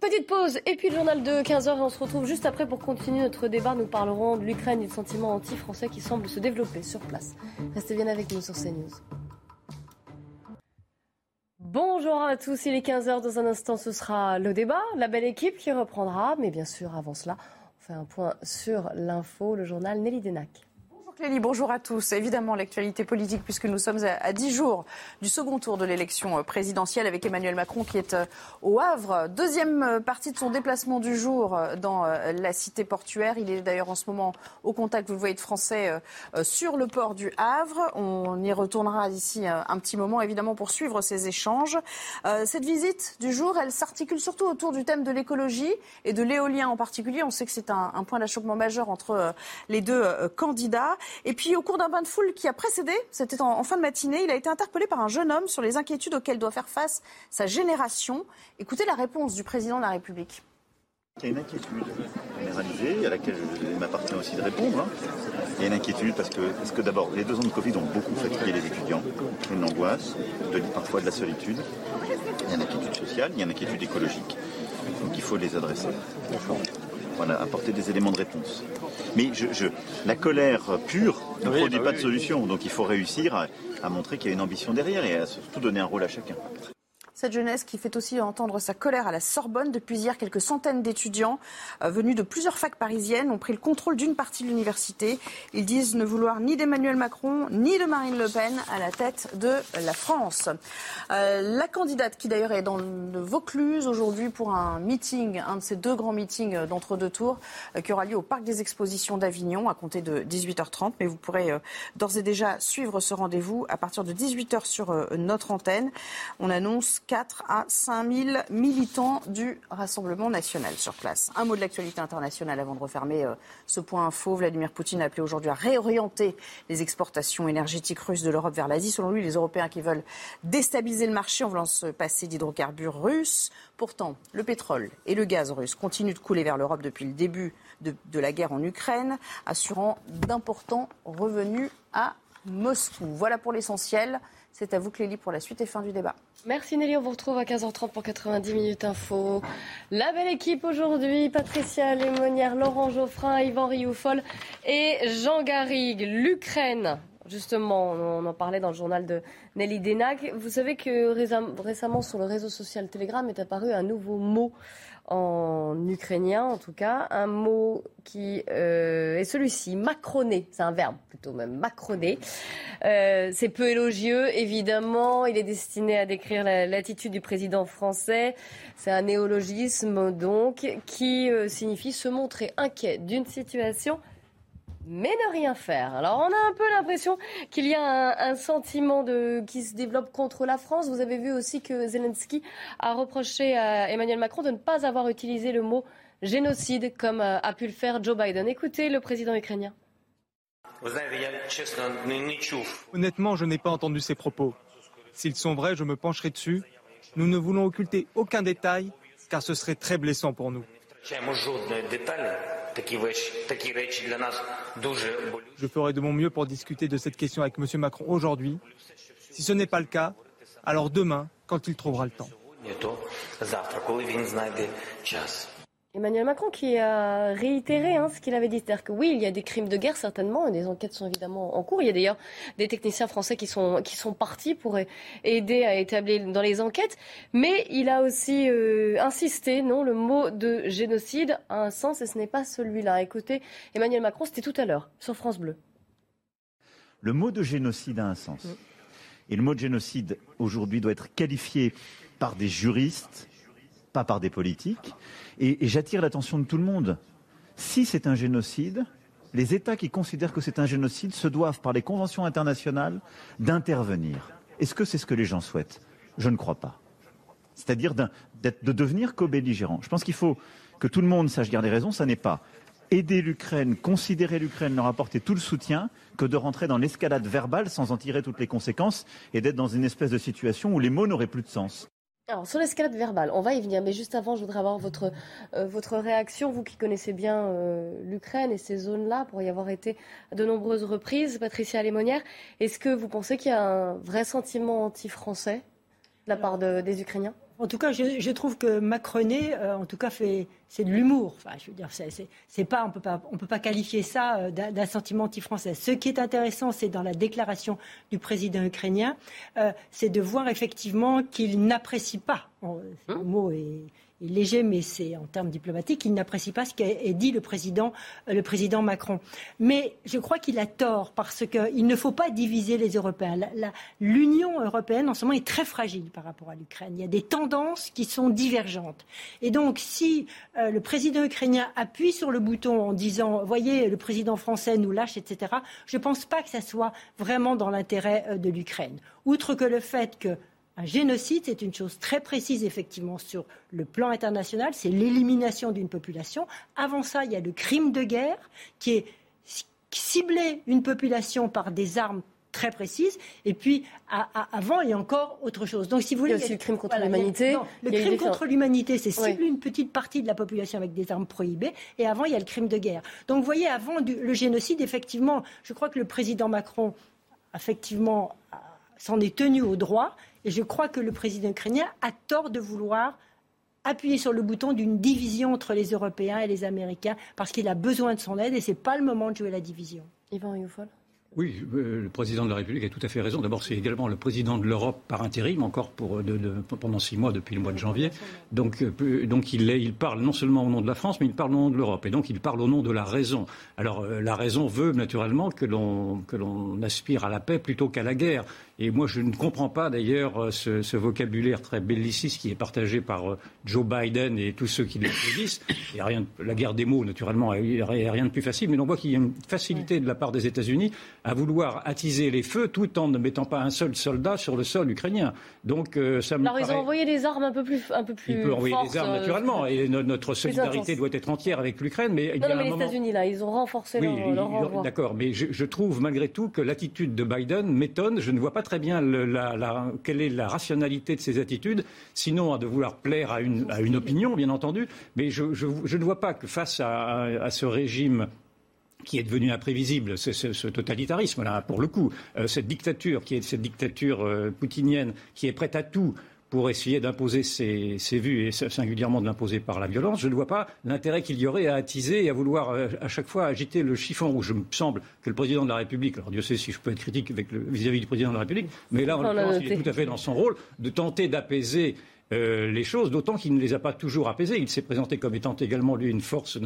Petite pause et puis le journal de 15h et on se retrouve juste après pour continuer notre débat. Nous parlerons de l'Ukraine et du sentiment anti-français qui semble se développer sur place. Restez bien avec nous sur CNews. Bonjour à tous, il est 15h. Dans un instant, ce sera le débat, la belle équipe qui reprendra. Mais bien sûr, avant cela, on fait un point sur l'info, le journal Nelly Denac bonjour à tous. Évidemment, l'actualité politique, puisque nous sommes à 10 jours du second tour de l'élection présidentielle avec Emmanuel Macron qui est euh, au Havre. Deuxième euh, partie de son déplacement du jour euh, dans la cité portuaire. Il est d'ailleurs en ce moment au contact, vous le voyez, de Français sur le port du Havre. On y retournera d'ici un petit moment, évidemment, pour suivre ces échanges. Cette visite du jour, elle s'articule surtout autour du thème de l'écologie et de l'éolien en particulier. On sait que c'est un point d'achoppement majeur entre les deux candidats. Et puis, au cours d'un bain de foule qui a précédé, c'était en, fin de matinée, il a été interpellé par un jeune homme sur les inquiétudes auxquelles doit faire face sa génération. Écoutez la réponse du président de la République. Il y a une inquiétude généralisée à laquelle il m'appartient aussi de répondre. Hein. Il y a une inquiétude parce que, parce que d'abord, les deux ans de Covid ont beaucoup fatigué les étudiants. Une angoisse, parfois de la solitude. Il y a une inquiétude sociale, il y a une inquiétude écologique. Donc il faut les adresser voilà, apporter des éléments de réponse. Mais je, la colère pure ne produit bah pas de solution, donc il faut réussir à, à montrer qu'il y a une ambition derrière et à surtout donner un rôle à chacun. Cette jeunesse qui fait aussi entendre sa colère à la Sorbonne. Depuis hier, quelques centaines d'étudiants euh, venus de plusieurs facs parisiennes ont pris le contrôle d'une partie de l'université. Ils disent ne vouloir ni d'Emmanuel Macron ni de Marine Le Pen à la tête de la France. Euh, la candidate qui d'ailleurs est dans le Vaucluse aujourd'hui pour un meeting, un de ces deux grands meetings d'entre-deux tours euh, qui aura lieu au Parc des Expositions d'Avignon à compter de 18h30. Mais vous pourrez d'ores et déjà suivre ce rendez-vous à partir de 18h sur notre antenne. On annonce 4 à 5 000 militants du Rassemblement national sur place. Un mot de l'actualité internationale avant de refermer euh, ce point info. Vladimir Poutine a appelé aujourd'hui à réorienter les exportations énergétiques russes de l'Europe vers l'Asie. Selon lui, les Européens qui veulent déstabiliser le marché en voulant se passer d'hydrocarbures russes. Pourtant, le pétrole et le gaz russe continuent de couler vers l'Europe depuis le début de la guerre en Ukraine, assurant d'importants revenus à Moscou. Voilà pour l'essentiel. C'est à vous, Clélie, pour la suite et fin du débat. Merci Nelly, on vous retrouve à 15h30 pour 90 minutes info. La belle équipe aujourd'hui, Patricia Lémonière, Laurent Geoffrin, Yvan Rioufol et Jean Garrigue. L'Ukraine, justement, on en parlait dans le journal de Nelly Denac. Vous savez que récemment sur le réseau social Telegram est apparu un nouveau mot en ukrainien en tout cas, un mot qui euh, est celui-ci, macroné, c'est un verbe plutôt même, macroné. Euh, c'est peu élogieux, évidemment, il est destiné à décrire l'attitude du président français. C'est un néologisme donc qui euh, signifie se montrer inquiet d'une situation mais ne rien faire. Alors on a un peu l'impression qu'il y a un, sentiment de, qui se développe contre la France. Vous avez vu aussi que Zelensky a reproché à Emmanuel Macron de ne pas avoir utilisé le mot génocide comme euh, a pu le faire Joe Biden. Écoutez le président ukrainien. Honnêtement, je n'ai pas entendu ces propos. S'ils sont vrais, je me pencherai dessus. Nous ne voulons occulter aucun détail, car ce serait très blessant pour nous. Je ferai de mon mieux pour discuter de cette question avec M. Macron aujourd'hui. Si ce n'est pas le cas, alors demain, quand il trouvera le temps. Emmanuel Macron qui a réitéré hein, ce qu'il avait dit. C'est-à-dire que oui, il y a des crimes de guerre certainement, et des enquêtes sont évidemment en cours. Il y a d'ailleurs des techniciens français qui sont, qui sont partis pour aider à établir dans les enquêtes. Mais il a aussi euh, insisté, non, le mot de génocide a un sens et ce n'est pas celui-là. Écoutez, Emmanuel Macron, c'était tout à l'heure sur France Bleu. Le mot de génocide a un sens. Mm. Et le mot de génocide aujourd'hui doit être qualifié par des juristes, pas par des politiques. Et, j'attire l'attention de tout le monde. Si c'est un génocide, les États qui considèrent que c'est un génocide se doivent, par les conventions internationales, d'intervenir. Est-ce que c'est ce que les gens souhaitent? Je ne crois pas. C'est-à-dire de devenir co-belligérant. Je pense qu'il faut que tout le monde sache garder raison. Ça n'est pas aider l'Ukraine, considérer l'Ukraine, leur apporter tout le soutien, que de rentrer dans l'escalade verbale sans en tirer toutes les conséquences et d'être dans une espèce de situation où les mots n'auraient plus de sens. Alors, sur l'escalade verbale, on va y venir, mais juste avant, je voudrais avoir votre, euh, votre réaction, vous qui connaissez bien euh, l'Ukraine et ces zones-là, pour y avoir été à de nombreuses reprises. Patricia Lémonière, est-ce que vous pensez qu'il y a un vrai sentiment anti-français de la part des Ukrainiens? En tout cas, je, trouve que Macronet, euh, en tout cas, fait c'est de l'humour. Enfin, je veux dire, c'est, pas, on peut pas, on peut pas qualifier ça euh, d'un, sentiment anti-français. Ce qui est intéressant, c'est dans la déclaration du président ukrainien, euh, c'est de voir effectivement qu'il n'apprécie pas. le mot est léger, mais c'est en termes diplomatiques, il n'apprécie pas ce qu'a dit le président, euh, le président Macron. Mais je crois qu'il a tort parce qu'il ne faut pas diviser les Européens. L'Union européenne en ce moment est très fragile par rapport à l'Ukraine. Il y a des tendances qui sont divergentes. Et donc, si euh, le président ukrainien appuie sur le bouton en disant, voyez, le président français nous lâche, etc., je ne pense pas que ça soit vraiment dans l'intérêt euh, de l'Ukraine. Outre que le fait que un génocide, c'est une chose très précise, effectivement, sur le plan international, c'est l'élimination d'une population. Avant ça, il y a le crime de guerre, qui est cibler une population par des armes très précises. Et puis, avant, il y a encore autre chose. Donc, si vous voulez. Il y a aussi le crime contre l'humanité. Le crime contre l'humanité, c'est cibler une petite partie de la population avec des armes prohibées. Et avant, il y a le crime de guerre. Donc, vous voyez, avant le génocide, effectivement, je crois que le président Macron, effectivement, s'en est tenu au droit. Et je crois que le président ukrainien a tort de vouloir appuyer sur le bouton d'une division entre les Européens et les Américains parce qu'il a besoin de son aide et ce n'est pas le moment de jouer la division. Yvan Youfol oui, euh, le président de la République a tout à fait raison. D'abord, c'est également le président de l'Europe par intérim, encore pour, pendant six mois depuis le mois de janvier. Donc, euh, donc il, il, parle non seulement au nom de la France, mais il parle au nom de l'Europe. Et donc, il parle au nom de la raison. Alors, euh, la raison veut naturellement que l'on aspire à la paix plutôt qu'à la guerre. Et moi, je ne comprends pas d'ailleurs euh, ce, vocabulaire très belliciste qui est partagé par euh, Joe Biden et tous ceux qui l'applaudissent. Il n'y a rien, la guerre des mots, naturellement, il n'y a rien de plus facile. Mais on voit qu'il y a une facilité de la part des États-Unis à vouloir attiser les feux tout en ne mettant pas un seul soldat sur le sol ukrainien. Donc, euh, ça me Alors, ils ont envoyé des armes un peu plus, un peu plus Il peut envoyer des armes, naturellement. et notre solidarité doit être entière avec l'Ukraine. Mais non, mais les États-Unis, là, ils ont renforcé oui, leur, D'accord, mais je, je trouve malgré tout que l'attitude de Biden m'étonne. Je ne vois pas très bien quelle est la rationalité de ces attitudes, sinon à de vouloir plaire à une, opinion, bien entendu. Mais je, ne vois pas que face à, ce régime qui est devenu imprévisible, ce, totalitarisme-là, pour le coup, euh, cette dictature qui est cette dictature euh, poutinienne qui est prête à tout pour essayer d'imposer ses, vues et singulièrement de l'imposer par la violence, je ne vois pas l'intérêt qu'il y aurait à attiser et à vouloir euh, à chaque fois agiter le chiffon rouge. Il me semble que le président de la République, alors Dieu sait si je peux être critique vis-à-vis -vis du président de la République, mais là, en l'occurrence, il est tout à fait dans son rôle de tenter d'apaiser euh, les choses, d'autant qu'il ne les a pas toujours apaisées. Il s'est présenté comme étant également, lui, une force,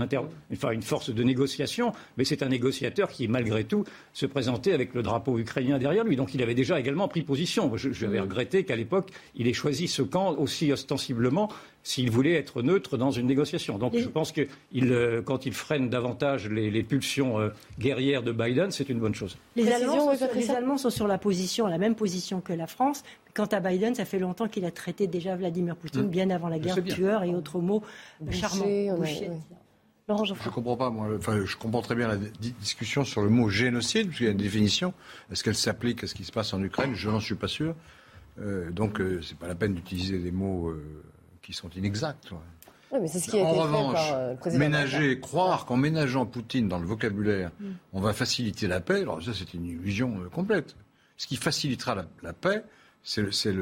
enfin, une force de négociation, mais c'est un négociateur qui, malgré tout, se présentait avec le drapeau ukrainien derrière lui. Donc il avait déjà également pris position. J'avais regretté qu'à l'époque, il ait choisi ce camp aussi ostensiblement s'il voulait être neutre dans une négociation. Donc je pense que euh, quand il freine davantage les, pulsions euh, guerrières de Biden, c'est une bonne chose. Les Allemands, sont, les Allemands, sont, sur la position, la même position que la France. Quant à Biden, ça fait longtemps qu'il a traité déjà Vladimir Poutine, mmh. bien avant la guerre, tueur et autres mots charmants. je ne comprends pas, moi. Enfin, je comprends très bien la discussion sur le mot génocide, parce qu'il y a une définition. Est-ce qu'elle s'applique à ce qui se passe en Ukraine? Je n'en suis pas sûr. Euh, donc, ce n'est pas la peine d'utiliser des mots qui sont inexactes. Oui, mais c'est ce qui a en été revanche, fait par, euh, ménager, croire qu'en ménageant Poutine dans le vocabulaire, mm. on va faciliter la paix, alors ça c'est une illusion euh, complète. Ce qui facilitera la, paix, c'est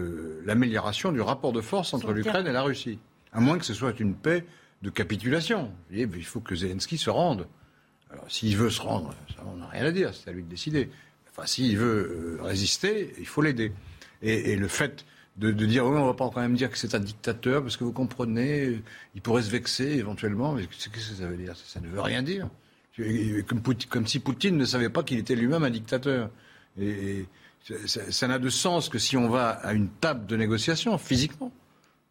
l'amélioration du rapport de force entre l'Ukraine et la Russie. À moins que ce soit une paix de capitulation. Il faut que Zelensky se rende. Alors s'il veut se rendre, on n'a rien à dire, c'est à lui de décider. Enfin, s'il veut euh, résister, il faut l'aider. Et, et, le fait de, dire oui, on va pas quand même dire que c'est un dictateur parce que vous comprenez, il pourrait se vexer éventuellement. Mais qu'est-ce que ça veut dire? Ça, ne veut rien dire. Comme, comme si Poutine ne savait pas qu'il était lui-même un dictateur. Et, ça n'a de sens que si on va à une table de négociation physiquement.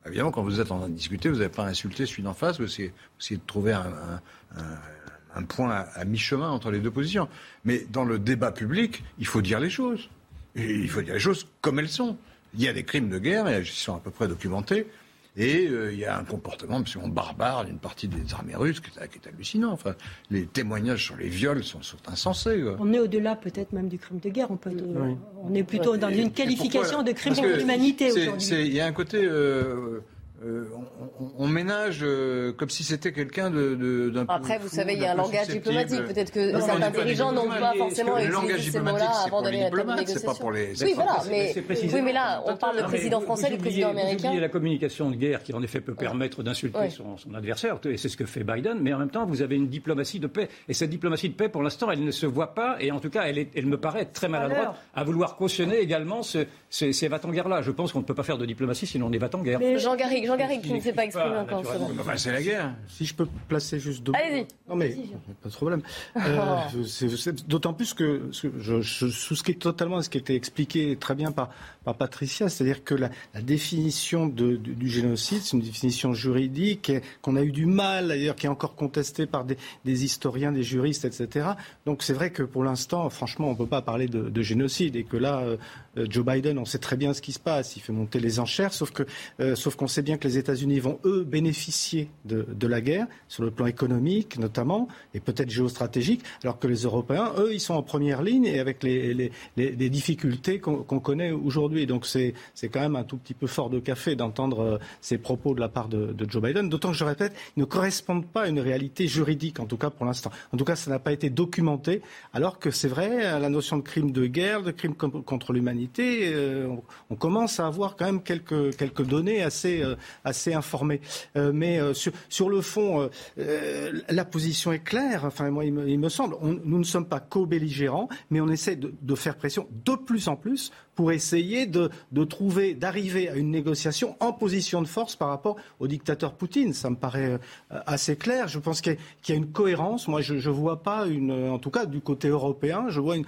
Évidemment, quand vous êtes en train de discuter, vous n'avez pas insulté celui d'en face, vous essayez, de trouver un, point à, à mi-chemin entre les deux positions. Mais dans le débat public, il faut dire les choses. Et il faut dire les choses comme elles sont. Il y a des crimes de guerre, ils sont à peu près documentés. Et euh, il y a un comportement absolument barbare d'une partie des armées russes qui est, hallucinant. Enfin, les témoignages sur les viols sont, insensés. On est au-delà peut-être même du crime de guerre. On, peut, on est plutôt dans une qualification de crime contre l'humanité aujourd'hui. Il y a un côté... Euh, euh, on ménage euh, comme si c'était quelqu'un de, d'un Après, vous savez, il y a un langage diplomatique. Peut-être que certains dirigeants n'ont pas forcément utilisé ces mots-là avant d'aller à la négociation. Pas pour les oui, voilà, mais, oui, mais là, on parle de président français, du président américain. la communication de guerre qui, en effet, peut permettre d'insulter son, adversaire, et c'est ce que fait Biden, mais en même temps, vous avez une diplomatie de paix. Et cette diplomatie de paix, pour l'instant, elle ne se voit pas, et en tout cas, elle, elle me paraît très maladroite à vouloir cautionner également ce, ces, ces en guerre-là. Je pense qu'on ne peut pas faire de diplomatie sinon on est va en guerre. Mais Jean Garrigue, Jean Garrigue qui ne s'est pas exprimé encore. C'est la guerre. Si je peux placer juste deux. Allez-y. Non mais pas de problème. [LAUGHS] Euh, d'autant plus que je, souscris totalement à ce qui a été expliqué très bien par, par Patricia, c'est-à-dire que la, la définition de, du, génocide, c'est une définition juridique qu'on a eu du mal, d'ailleurs, qui est encore contestée par des, des historiens, des juristes, etc. Donc c'est vrai que pour l'instant, franchement, on ne peut pas parler de, de, génocide et que là, euh, Joe Biden, on sait très bien ce qui se passe, il fait monter les enchères, sauf que, euh, sauf qu'on sait bien que les États-Unis vont eux bénéficier de, la guerre sur le plan économique notamment et peut-être géostratégique, alors que les Européens, eux, ils sont en première ligne et avec les, difficultés qu'on connaît aujourd'hui. Donc c'est quand même un tout petit peu fort de café d'entendre euh, ces propos de la part de Joe Biden, d'autant que je répète, ils ne correspondent pas à une réalité juridique, en tout cas pour l'instant. En tout cas, ça n'a pas été documenté, alors que c'est vrai, la notion de crime de guerre, de crime contre l'humanité, euh, on, commence à avoir quand même quelques, quelques données assez, euh, assez informées. Euh, mais sur, sur, le fond, la position est claire. Enfin, moi, il me, semble. Nous ne sommes pas co-belligérants, mais on essaie de, faire pression de plus en plus pour essayer de, de trouver, d'arriver à une négociation en position de force par rapport au dictateur Poutine. Ça me paraît assez clair. Je pense qu'il y, a une cohérence. Moi, je ne vois pas une, en tout cas du côté européen, je vois une,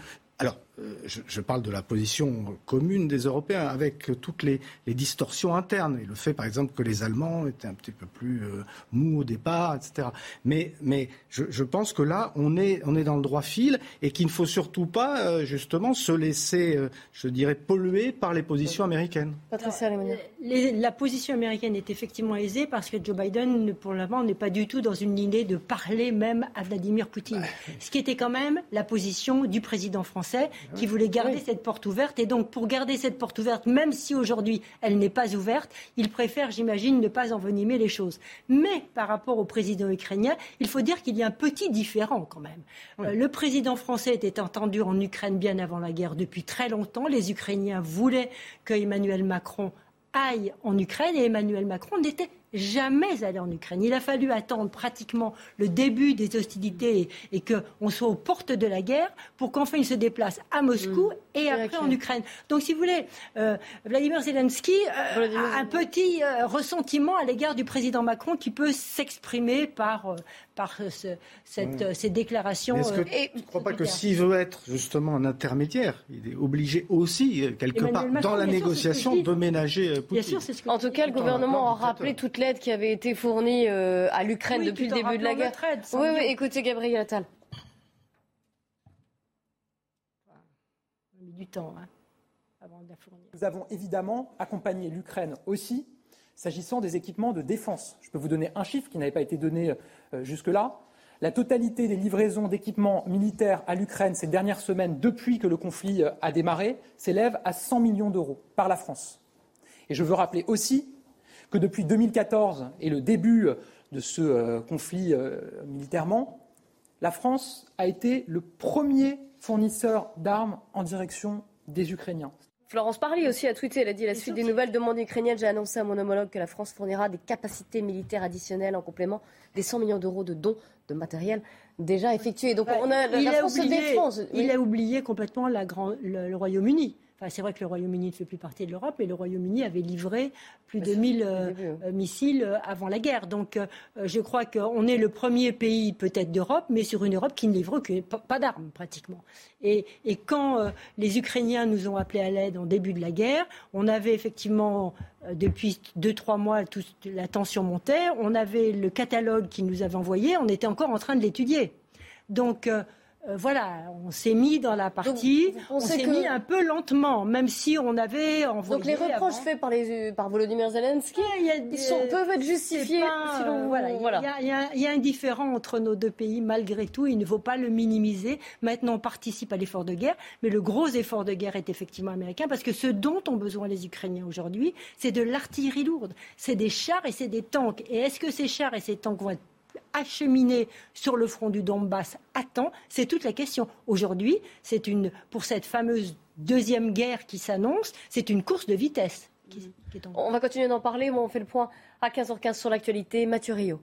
je, je, parle de la position commune des Européens avec toutes les, les, distorsions internes et le fait, par exemple, que les Allemands étaient un petit peu plus euh, mous au départ, etc. Mais, mais je, je, pense que là, on est, on est dans le droit fil et qu'il ne faut surtout pas, euh, justement, se laisser, euh, je dirais, polluer par les positions américaines. Patricia La position américaine est effectivement aisée parce que Joe Biden, pour le moment, n'est pas du tout dans une idée de parler même à Vladimir Poutine. Ce qui était quand même la position du président français qui voulait garder oui. cette porte ouverte. Et donc, pour garder cette porte ouverte, même si aujourd'hui elle n'est pas ouverte, il préfère, j'imagine, ne pas envenimer les choses. Mais par rapport au président ukrainien, il faut dire qu'il y a un petit différent quand même. Oui. Euh, le président français était entendu en Ukraine bien avant la guerre depuis très longtemps. Les Ukrainiens voulaient que Emmanuel Macron aille en Ukraine et Emmanuel Macron n'était jamais allé en Ukraine. Il a fallu attendre pratiquement le début des hostilités et, et qu'on soit aux portes de la guerre pour qu'enfin il se déplace à Moscou mmh. et après en Ukraine. Donc, si vous voulez, euh, Vladimir Zelensky euh, Vladimir... a un petit euh, ressentiment à l'égard du président Macron qui peut s'exprimer par, par ce, cette, mmh. ces déclarations. Est-ce que et, tu ne crois pas que s'il veut être justement un intermédiaire, il est obligé aussi, quelque Emmanuel part, Macron, dans la négociation, de ménager Poutine Bien sûr, c'est ce que En tout cas, le gouvernement a rappelé toutes l'aide qui avait été fournie euh, à l'Ukraine oui, depuis le début de la guerre. Aide, oui, oui, écoutez Gabriel Attal. du temps hein, avant de la fournir. Nous avons évidemment accompagné l'Ukraine aussi s'agissant des équipements de défense. Je peux vous donner un chiffre qui n'avait pas été donné euh, jusque-là. La totalité des livraisons d'équipements militaires à l'Ukraine ces dernières semaines, depuis que le conflit euh, a démarré, s'élève à 100 millions d'euros par la France. Et je veux rappeler aussi que depuis 2014 et le début de ce euh, conflit euh, militairement, la France a été le premier fournisseur d'armes en direction des Ukrainiens. Florence Parly aussi a tweeté, elle a dit la suite des nouvelles demandes ukrainiennes, j'ai annoncé à mon homologue que la France fournira des capacités militaires additionnelles en complément des 100 millions d'euros de dons de matériel déjà effectués. Donc on a, il la a France oublié, se défend. Il a oublié complètement la grand, le, le Royaume-Uni. Enfin, c'est vrai que le Royaume-Uni ne fait plus partie de l'Europe, mais le Royaume-Uni avait livré plus de 1000 euh, missiles euh, avant la guerre. Donc, euh, je crois qu'on est le premier pays peut-être d'Europe, mais sur une Europe qui ne livre que, pas d'armes pratiquement. Et, et quand euh, les Ukrainiens nous ont appelés à l'aide en début de la guerre, on avait effectivement euh, depuis deux trois mois tout, la tension montait, on avait le catalogue qu'ils nous avaient envoyé, on était encore en train de l'étudier. Donc euh, voilà, on s'est mis dans la partie, on s'est mis un peu lentement, même si on avait envoyé. Donc les reproches faits par, les, par Volodymyr Zelensky ils sont, peuvent être justifiés. voilà, il y, a un différent entre nos deux pays malgré tout. Il ne faut pas le minimiser. Maintenant, on participe à l'effort de guerre, mais le gros effort de guerre est effectivement américain parce que ce dont ont besoin les Ukrainiens aujourd'hui, c'est de l'artillerie lourde, c'est des chars et c'est des tanks. Et est-ce que ces chars et ces tanks vont être acheminer sur le front du Donbass temps C'est toute la question. Aujourd'hui, c'est une, pour cette fameuse deuxième guerre qui s'annonce, c'est une course de vitesse. On va continuer d'en parler, mais on fait le point à 15h15 sur l'actualité. Mathieu Rio.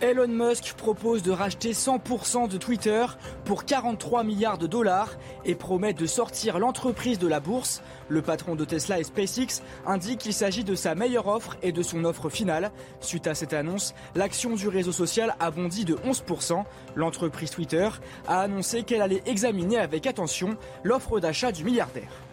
Elon Musk propose de racheter 100% de Twitter pour 43 milliards de dollars et promet de sortir l'entreprise de la bourse. Le patron de Tesla et SpaceX indique qu'il s'agit de sa meilleure offre et de son offre finale. Suite à cette annonce, l'action du réseau social a bondi de 11%. L'entreprise Twitter a annoncé qu'elle allait examiner avec attention l'offre d'achat du milliardaire.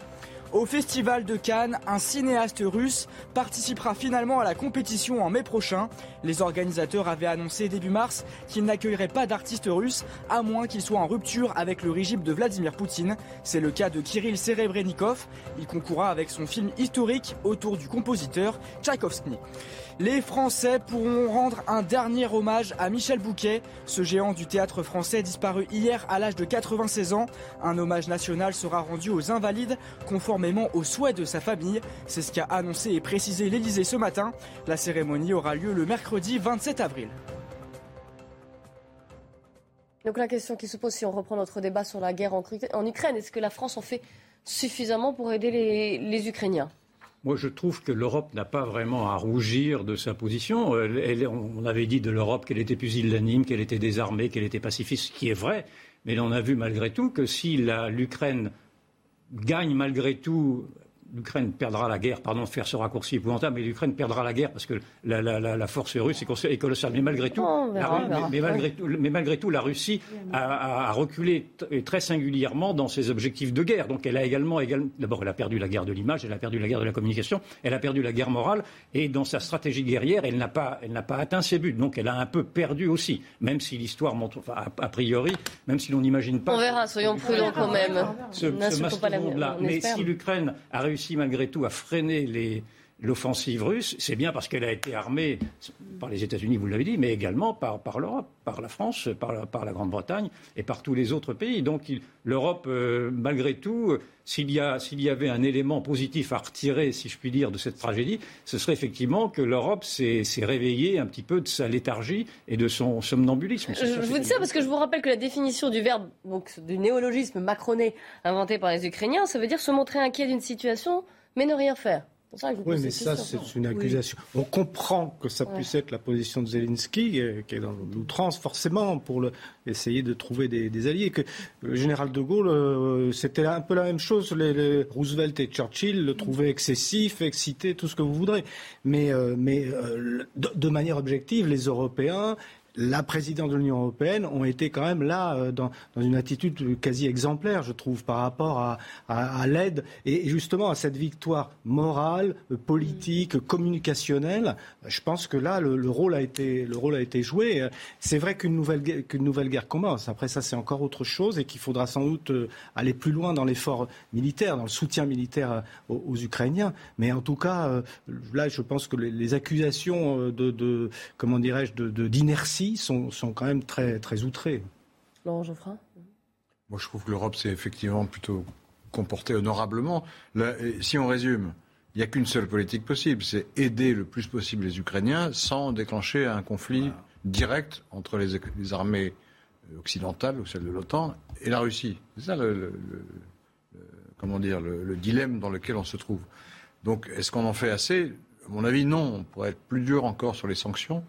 Au Festival de Cannes, un cinéaste russe participera finalement à la compétition en mai prochain. Les organisateurs avaient annoncé début mars qu'ils n'accueilleraient pas d'artistes russes à moins qu'ils soient en rupture avec le régime de Vladimir Poutine. C'est le cas de Kirill Serebrennikov. Il concourra avec son film historique autour du compositeur Tchaïkovski. Les Français pourront rendre un dernier hommage à Michel Bouquet, ce géant du théâtre français disparu hier à l'âge de 96 ans. Un hommage national sera rendu aux invalides conformément aux souhaits de sa famille. C'est ce qu'a annoncé et précisé l'Élysée ce matin. La cérémonie aura lieu le mercredi 27 avril. Donc la question qui se pose si on reprend notre débat sur la guerre en Ukraine, est-ce que la France en fait suffisamment pour aider les Ukrainiens? Moi, je trouve que l'Europe n'a pas vraiment à rougir de sa position. on avait dit de l'Europe qu'elle était pusillanime, qu'elle était désarmée, qu'elle était pacifiste, ce qui est vrai. Mais on a vu malgré tout que si l'Ukraine gagne malgré tout l'Ukraine perdra la guerre, pardon de faire ce raccourci épouvantable, mais l'Ukraine perdra la guerre parce que la, force russe est, colossale. Mais malgré tout, la, mais, malgré tout la Russie a, reculé très singulièrement dans ses objectifs de guerre. Donc elle a également, d'abord, elle a perdu la guerre de l'image, elle a perdu la guerre de la communication, elle a perdu la guerre morale, et dans sa stratégie guerrière, elle n'a pas, pas atteint ses buts. Donc elle a un peu perdu aussi, même si l'histoire montre, enfin, a, priori, même si l'on n'imagine pas. On verra, soyons prudents quand même. Ce, là Mais si l'Ukraine a réussi malgré tout à freiner l'offensive russe, c'est bien parce qu'elle a été armée par les États-Unis, vous l'avez dit, mais également par, l'Europe, par la France, par la, Grande-Bretagne et par tous les autres pays. Donc l'Europe, euh, malgré tout, s'il y, avait un élément positif à retirer, si je puis dire, de cette tragédie, ce serait effectivement que l'Europe s'est réveillée un petit peu de sa léthargie et de son somnambulisme. Je, vous dis ça parce que je vous rappelle que la définition du verbe, donc du néologisme macroné inventé par les Ukrainiens, ça veut dire se montrer inquiet d'une situation mais ne rien faire oui, mais ça, c'est une accusation. On comprend que ça puisse être la position de Zelensky, euh, qui est dans l'outrance, forcément, pour le, essayer de trouver des, alliés. Que le général de Gaulle, euh, c'était un peu la même chose. Les, Roosevelt et Churchill le trouvaient excessif, excité, tout ce que vous voudrez. Mais, euh, mais de, manière objective, les Européens la présidente de l'Union européenne ont été quand même là euh, dans, une attitude quasi exemplaire, je trouve, par rapport à, l'aide et justement à cette victoire morale, politique, communicationnelle. Je pense que là, le, rôle, a été, le rôle a été joué. C'est vrai qu'une nouvelle, nouvelle guerre commence. Après ça, c'est encore autre chose et qu'il faudra sans doute euh, aller plus loin dans l'effort militaire, dans le soutien militaire euh, aux, Ukrainiens. Mais en tout cas, là, je pense que les, accusations de, comment dirais-je, d'inertie sont, quand même très, très outrés. Laurent Geoffrin Moi, je trouve que l'Europe s'est effectivement plutôt comportée honorablement. si on résume, il n'y a qu'une seule politique possible, c'est aider le plus possible les Ukrainiens sans déclencher un conflit direct entre les, armées occidentales ou celles de l'OTAN et la Russie. C'est ça le, comment dire, le, dilemme dans lequel on se trouve. Donc, est-ce qu'on en fait assez? À mon avis, non. On pourrait être plus dur encore sur les sanctions.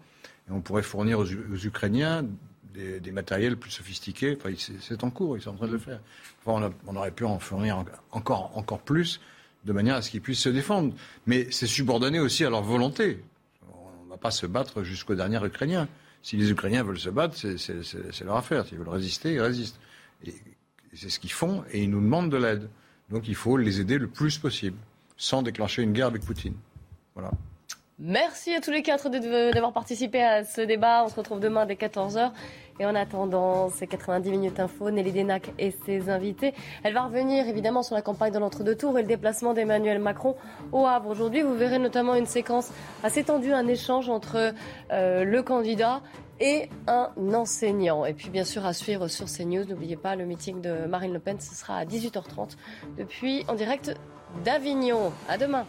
On pourrait fournir aux, Ukrainiens des, matériels plus sophistiqués. Enfin, c'est en cours, ils sont en train de le faire. Enfin, on, aurait pu en fournir encore, encore plus de manière à ce qu'ils puissent se défendre. Mais c'est subordonné aussi à leur volonté. On ne va pas se battre jusqu'au dernier Ukrainien. Si les Ukrainiens veulent se battre, c'est leur affaire. S'ils veulent résister, ils résistent. Et c'est ce qu'ils font et ils nous demandent de l'aide. Donc il faut les aider le plus possible, sans déclencher une guerre avec Poutine. Voilà. Merci à tous les quatre d'avoir participé à ce débat. On se retrouve demain dès 14h. Et en attendant ces 90 minutes info, Nelly Denac et ses invités, elle va revenir évidemment sur la campagne de l'entre-deux tours et le déplacement d'Emmanuel Macron au Havre. Aujourd'hui, vous verrez notamment une séquence assez tendue, un échange entre euh, le candidat et un enseignant. Et puis bien sûr à suivre sur CNews, n'oubliez pas le meeting de Marine Le Pen, ce sera à 18h30 depuis en direct d'Avignon. À demain.